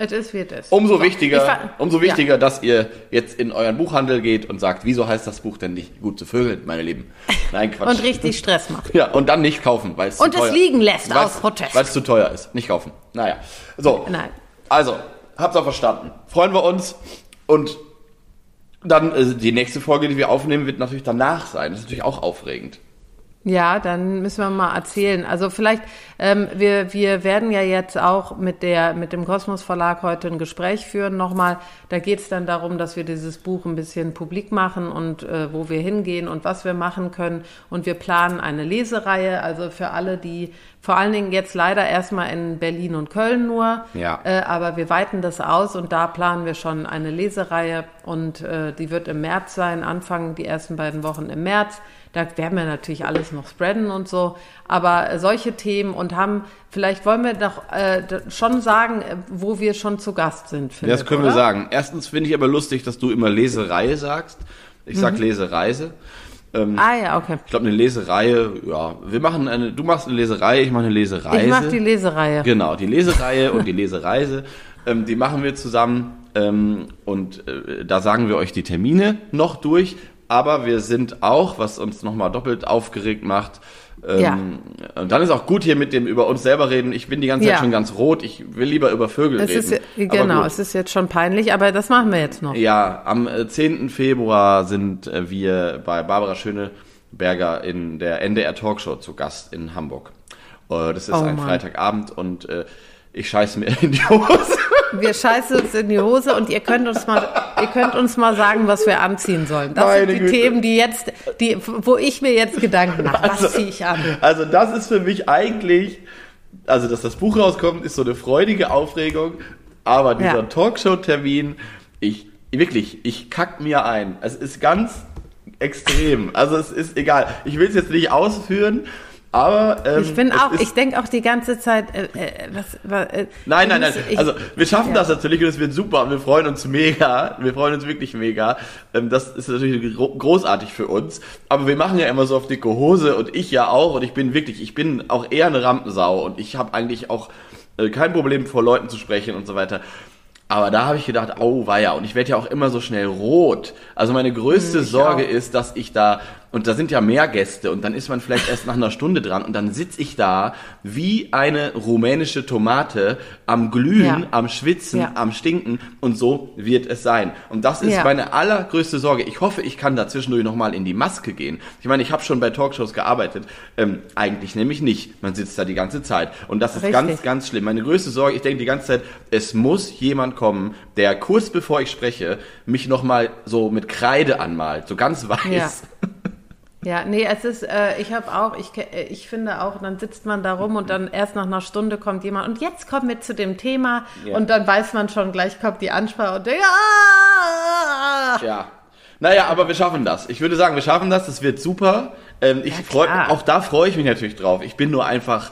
Es ist, wie es ist. Umso So, wichtiger, umso wichtiger, dass ihr jetzt in euren Buchhandel geht und sagt, wieso heißt das Buch denn nicht gut zu Vögeln, meine Lieben? Nein, Quatsch. Und richtig Stress macht. Ja, und dann nicht kaufen, weil es Und zu es teuer liegen lässt weil's- aus Protest. Weil es zu teuer ist. Nicht kaufen. Naja. So. Nein. Also, habt's auch verstanden. Freuen wir uns. Und dann äh, die nächste Folge, die wir aufnehmen, wird natürlich danach sein. Das ist natürlich auch aufregend. Ja, dann müssen wir mal erzählen. Also vielleicht, ähm, wir, wir werden ja jetzt auch mit der mit dem Kosmos Verlag heute ein Gespräch führen nochmal. Da geht es dann darum, dass wir dieses Buch ein bisschen publik machen und äh, wo wir hingehen und was wir machen können. Und wir planen eine Lesereihe, also für alle, die vor allen Dingen jetzt leider erstmal in Berlin und Köln nur. Ja. Äh, aber wir weiten das aus und da planen wir schon eine Lesereihe und äh, die wird im März sein, Anfang die ersten beiden Wochen im März. Da werden wir natürlich alles noch spreaden und so. Aber solche Themen und haben, vielleicht wollen wir doch äh, schon sagen, äh, wo wir schon zu Gast sind. Philipp, das können oder? wir sagen. Erstens finde ich aber lustig, dass du immer Lesereihe sagst. Ich Mhm. sag Lesereise. Ah ja, okay. Ich glaube, eine Lesereihe, ja, wir machen eine, du machst eine Lesereihe, ich mache eine Lesereise. Ich mache die Lesereihe. Genau, die Lesereihe und die Lesereise, ähm, die machen wir zusammen ähm, und äh, da sagen wir euch die Termine noch durch, aber wir sind auch, was uns nochmal doppelt aufgeregt macht, ähm, Ja. und dann ist auch gut hier mit dem über uns selber reden. Ich bin die ganze Zeit Ja. schon ganz rot, ich will lieber über Vögel Es reden. ist, genau, es ist jetzt schon peinlich, aber das machen wir jetzt noch. Ja, am äh, 10. Februar sind äh, wir bei Barbara Schöneberger in der NDR Talkshow zu Gast in Hamburg. Äh, Das ist Oh ein Mann. Freitagabend und äh, ich scheiße mir in die Hose. Wir scheißen uns in die Hose und ihr könnt uns mal, ihr könnt uns mal sagen, was wir anziehen sollen. Das Meine sind die Güte. Themen, die jetzt, die, wo ich mir jetzt Gedanken mache. Was ziehe ich an? Also das ist für mich eigentlich, also dass das Buch rauskommt, ist so eine freudige Aufregung, aber dieser Ja. Talkshow-Termin, ich, wirklich, ich kack mir ein. Es ist ganz extrem. Also es ist egal. Ich will es jetzt nicht ausführen, aber ähm, Ich bin auch, ich denke auch die ganze Zeit, äh, äh, was, was äh, Nein, nein, nein. ich- Also wir schaffen ja. das natürlich und es wird super und wir freuen uns mega. Wir freuen uns wirklich mega. Ähm, Das ist natürlich gro großartig für uns. Aber wir machen ja immer so auf dicke Hose und ich ja auch. Und ich bin wirklich, ich bin auch eher eine Rampensau und ich habe eigentlich auch äh, kein Problem vor Leuten zu sprechen und so weiter. Aber da habe ich gedacht, oh weia, und ich werde ja auch immer so schnell rot. Also meine größte Sorge auch. ist, dass ich da, und da sind ja mehr Gäste, und dann ist man vielleicht erst nach einer Stunde dran, und dann sitze ich da wie eine rumänische Tomate am Glühen, Ja. am Schwitzen, Ja. am Stinken, und so wird es sein. Und das ist Ja. meine allergrößte Sorge. Ich hoffe, ich kann da zwischendurch nochmal in die Maske gehen. Ich meine, ich habe schon bei Talkshows gearbeitet. Ähm, eigentlich nämlich nicht. Man sitzt da die ganze Zeit. Und das ist Richtig. ganz, ganz schlimm. Meine größte Sorge, ich denke die ganze Zeit, es muss jemand kommen, der kurz bevor ich spreche, mich nochmal so mit Kreide anmalt, so ganz weiß. Ja. Ja, nee, es ist, äh, ich habe auch, ich, äh, ich finde auch, dann sitzt man da rum und dann erst nach einer Stunde kommt jemand und jetzt kommen wir zu dem Thema Ja. und dann weiß man schon, gleich kommt die Ansprache und denkt, ah! Ja. Naja, aber wir schaffen das. Ich würde sagen, wir schaffen das. Das wird super. Ähm, ich Ja, freu, auch da freue ich mich natürlich drauf. Ich bin nur einfach.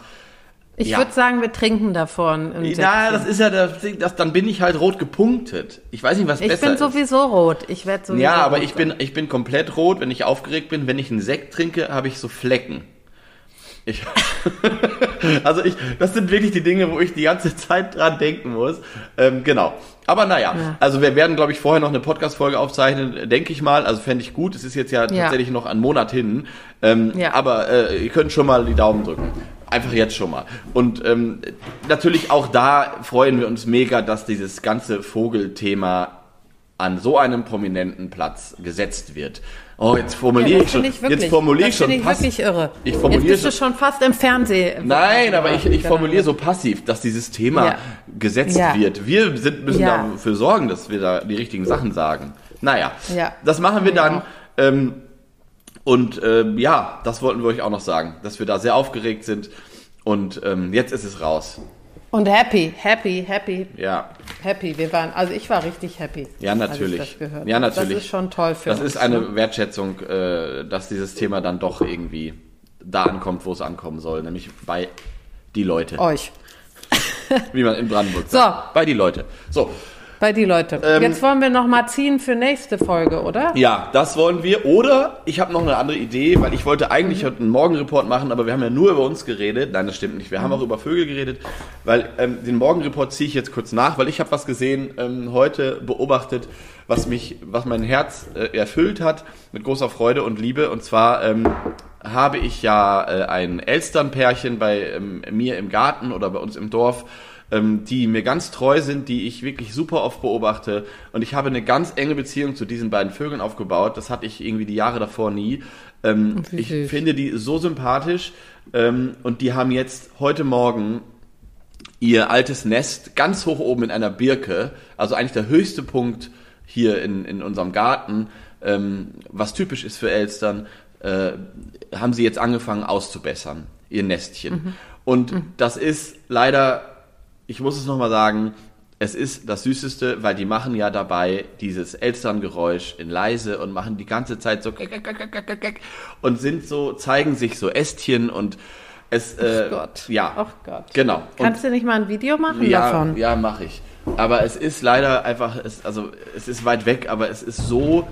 Ich Ja. würde sagen, wir trinken davon. Ja, das ist ja das, das, dann bin ich halt rot gepunktet. Ich weiß nicht, was ich besser bin ist. sowieso rot. Ich werde sowieso Ja, aber ich bin, ich bin komplett rot, wenn ich aufgeregt bin. Wenn ich einen Sekt trinke, habe ich so Flecken. Ich, also ich, das sind wirklich die Dinge, wo ich die ganze Zeit dran denken muss. Ähm, genau. Aber naja, Ja. also wir werden, glaube ich, vorher noch eine Podcast-Folge aufzeichnen, denke ich mal. Also fände ich gut. Es ist jetzt ja, Ja. tatsächlich noch einen Monat hin. Ähm, Ja. Aber äh, ihr könnt schon mal die Daumen drücken. Einfach jetzt schon mal. Und ähm, natürlich auch da freuen wir uns mega, dass dieses ganze Vogelthema an so einem prominenten Platz gesetzt wird. Oh, jetzt formuliere Ja, ich schon. ich wirklich, jetzt formuliere ich schon ich pass- wirklich irre. Ich Jetzt formuliere bist du schon. schon fast im Fernsehen. Nein, aber ich, ich Genau. formuliere so passiv, dass dieses Thema Ja. gesetzt Ja. wird. Wir sind, müssen dafür sorgen, dass wir da die richtigen Sachen sagen. Naja, Ja. das machen wir dann. Ähm, und ähm, ja, das wollten wir euch auch noch sagen, dass wir da sehr aufgeregt sind. Und ähm, jetzt ist es raus. Und happy, happy, happy, Ja, happy. Wir waren, also ich war richtig happy. Ja, natürlich. Das Ja, natürlich. Das ist schon toll für das uns. ist eine ne? Wertschätzung, äh, dass dieses Thema dann doch irgendwie da ankommt, wo es ankommen soll, nämlich bei die Leute, Euch. wie man in Brandenburg So. sagt. Bei die Leute. So, Bei die Leute. Ähm, Jetzt wollen wir noch mal ziehen für nächste Folge, oder? Ja, das wollen wir. Oder ich habe noch eine andere Idee, weil ich wollte eigentlich heute einen Morgenreport machen, aber wir haben ja nur über uns geredet. Nein, das stimmt nicht. Wir haben auch über Vögel geredet, weil ähm, den Morgenreport ziehe ich jetzt kurz nach, weil ich habe was gesehen ähm, heute beobachtet, was mich, was mein Herz äh, erfüllt hat mit großer Freude und Liebe. Und zwar ähm, habe ich ja äh, ein Elsternpärchen bei ähm, mir im Garten oder bei uns im Dorf ähm, die mir ganz treu sind, die ich wirklich super oft beobachte. Und ich habe eine ganz enge Beziehung zu diesen beiden Vögeln aufgebaut. Das hatte ich irgendwie die Jahre davor nie. Ähm, ich finde die so sympathisch. Ähm, und die haben jetzt heute Morgen ihr altes Nest ganz hoch oben in einer Birke, also eigentlich der höchste Punkt hier in, in unserem Garten, ähm, was typisch ist für Elstern, äh, haben sie jetzt angefangen auszubessern, ihr Nestchen. Und das ist leider, ich muss es nochmal sagen, es ist das Süßeste, weil die machen ja dabei dieses Elsterngeräusch in leise und machen die ganze Zeit so und sind so, zeigen sich so Ästchen und es, äh, Gott. ja, Ach Gott. genau. Und Kannst du nicht mal ein Video machen ja, davon? ja, mache ich. Aber es ist leider einfach, es, also es ist weit weg, aber es ist so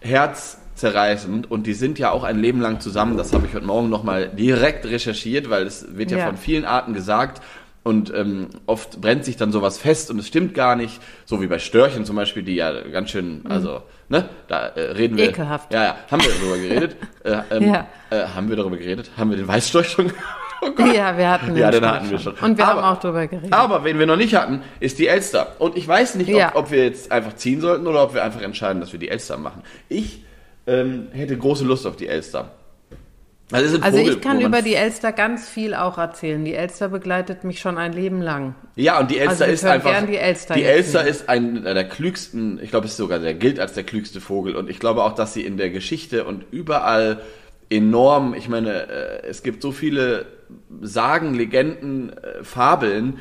herzzerreißend und die sind ja auch ein Leben lang zusammen. Das habe ich heute Morgen nochmal direkt recherchiert, weil es wird ja, Ja. von vielen Arten gesagt. Und ähm, oft brennt sich dann sowas fest und es stimmt gar nicht. So wie bei Störchen zum Beispiel, die ja ganz schön, also, ne, da äh, reden wir. Mhm. Ekelhaft. Ja, ja, haben wir darüber geredet. äh, ähm, Ja. äh, haben wir darüber geredet? Haben wir den Weißstorch schon? oh Gott. Ja, wir hatten Ja, den hatten wir schon. Und wir Aber- haben auch drüber geredet. Aber wen wir noch nicht hatten, ist die Elster. Und ich weiß nicht, ob, Ja. ob wir jetzt einfach ziehen sollten oder ob wir einfach entscheiden, dass wir die Elster machen. Ich ähm, hätte große Lust auf die Elster. Also, Also ich kann über die Elster ganz viel auch erzählen. Die Elster begleitet mich schon ein Leben lang. Ja, und die Elster Also ist einfach. die Elster die Elster ist einer der klügsten, ich glaube, es ist sogar, der gilt als der klügste Vogel. Und ich glaube auch, dass sie in der Geschichte und überall enorm, ich meine, äh, es gibt so viele Sagen, Legenden, äh, Fabeln,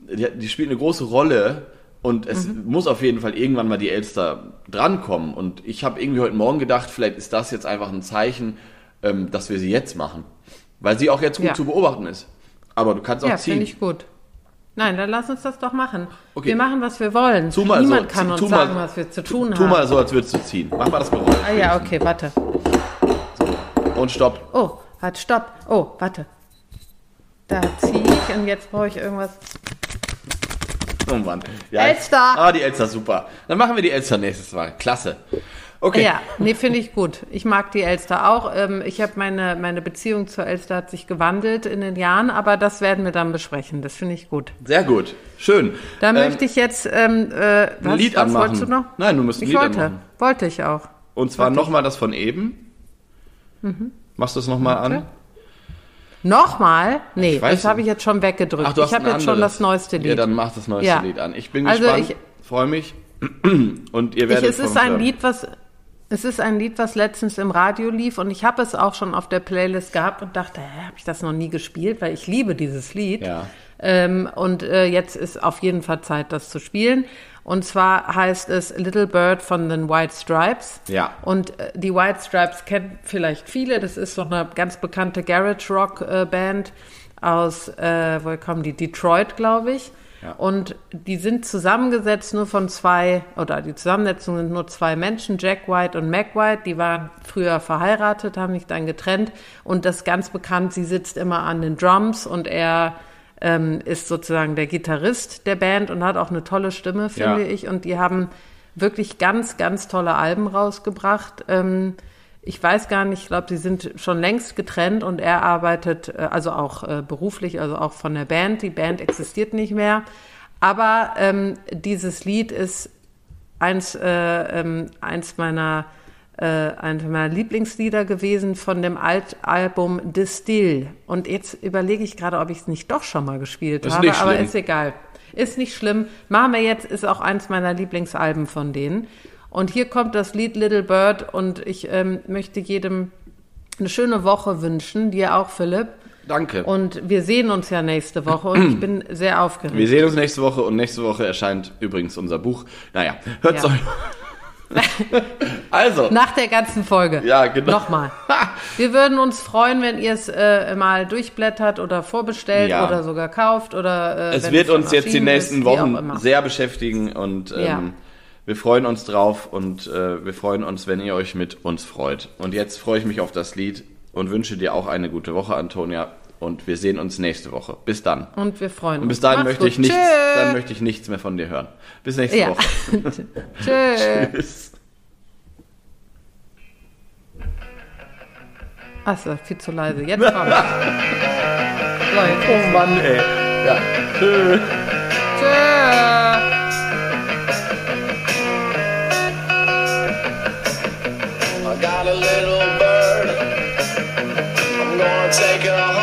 die, die spielen eine große Rolle. Und es Mhm. muss auf jeden Fall irgendwann mal die Elster drankommen. Und ich habe irgendwie heute Morgen gedacht, vielleicht ist das jetzt einfach ein Zeichen, ähm, dass wir sie jetzt machen. Weil sie auch jetzt gut Ja. zu beobachten ist. Aber du kannst auch Ja, ziehen. finde ich gut. Nein, dann lass uns das doch machen. Okay. Wir machen, was wir wollen. Tu mal Niemand so, kann tu uns mal- sagen, was wir zu tun Tu haben. mal so, als würdest du ziehen. Mach mal das Geräusch. ah ja, okay, warte. Und stopp. Oh, halt, stopp. Oh, warte. Da ziehe ich und jetzt brauche ich irgendwas. Oh Mann. Ja, Elster. Ah, die Elster, super. Dann machen wir die Elster nächstes Mal. Klasse. Okay. Ja, nee, finde ich gut. Ich mag die Elster auch. Ähm, ich habe meine, meine Beziehung zur Elster hat sich gewandelt in den Jahren, aber das werden wir dann besprechen. Das finde ich gut. Sehr gut. Schön. Da Ähm, möchte ich jetzt, ähm, äh, was, Lied was anmachen. wolltest du noch? Nein, du musst ein ich Lied wollte, anmachen. wollte ich auch. Und zwar nochmal das von eben. Machst du es nochmal an? Nochmal? Nee, Ich das habe ich jetzt schon weggedrückt. Ach, ich habe jetzt schon anderes. das neueste Lied. Ja, dann mach das neueste Ja. Lied an. Ich bin Also gespannt. ich- Freue mich. Und ihr Ich, werdet es von ist ein. Lied, was es ist ein Lied, was letztens im Radio lief und ich habe es auch schon auf der Playlist gehabt und dachte, hä, habe ich das noch nie gespielt, weil ich liebe dieses Lied. Ja. Ähm, und äh, jetzt ist auf jeden Fall Zeit, das zu spielen. Und zwar heißt es Little Bird von den White Stripes. Ja. Und äh, die White Stripes kennen vielleicht viele. Das ist so eine ganz bekannte Garage Rock äh, Band aus, äh, woher kommen die? Detroit, glaube ich. Ja. Und die sind zusammengesetzt nur von zwei, oder die Zusammensetzung sind nur zwei Menschen, Jack White und Mac White. Die waren früher verheiratet, haben sich dann getrennt. Und das ist ganz bekannt, sie sitzt immer an den Drums und er ähm, ist sozusagen der Gitarrist der Band und hat auch eine tolle Stimme, finde Ja. ich. Und die haben wirklich ganz, ganz tolle Alben rausgebracht. Ähm, ich weiß gar nicht, ich glaube, sie sind schon längst getrennt und er arbeitet äh, also auch äh, beruflich, also auch von der Band. Die Band existiert nicht mehr. Aber ähm, dieses Lied ist eins, äh, ähm, eins meiner äh, eines meiner Lieblingslieder gewesen von dem Altalbum Distill. Und jetzt überlege ich gerade, ob ich es nicht doch schon mal gespielt Ist habe, aber ist egal. Ist nicht schlimm. Machen wir jetzt, ist auch eins meiner Lieblingsalben von denen. Und hier kommt das Lied Little Bird und ich ähm, möchte jedem eine schöne Woche wünschen, dir auch, Philipp. Danke. Und wir sehen uns ja nächste Woche und ich bin sehr aufgeregt. wir sehen uns nächste Woche und nächste Woche erscheint übrigens unser Buch. Naja, hört's Ja. euch. Also, Nach der ganzen Folge. Ja, genau. Nochmal. Wir würden uns freuen, wenn ihr es äh, mal durchblättert oder vorbestellt Ja. oder sogar kauft oder äh, es wird schon uns jetzt die nächsten ist, Wochen sehr beschäftigen und ähm, Ja. Wir freuen uns drauf und äh, wir freuen uns, wenn ihr euch mit uns freut. Und jetzt freue ich mich auf das Lied und wünsche dir auch eine gute Woche, Antonia. Und wir sehen uns nächste Woche. Bis dann. Und wir freuen uns. Und bis dahin Macht's möchte ich nichts, Tschö. dann möchte ich nichts mehr von dir hören. Bis nächste Ja. Woche. Tschö. Tschüss. Achso, viel zu leise. Jetzt kommt. so, jetzt Oh Mann, ey. Ja. Tschüss. A little bird. I'm gonna take her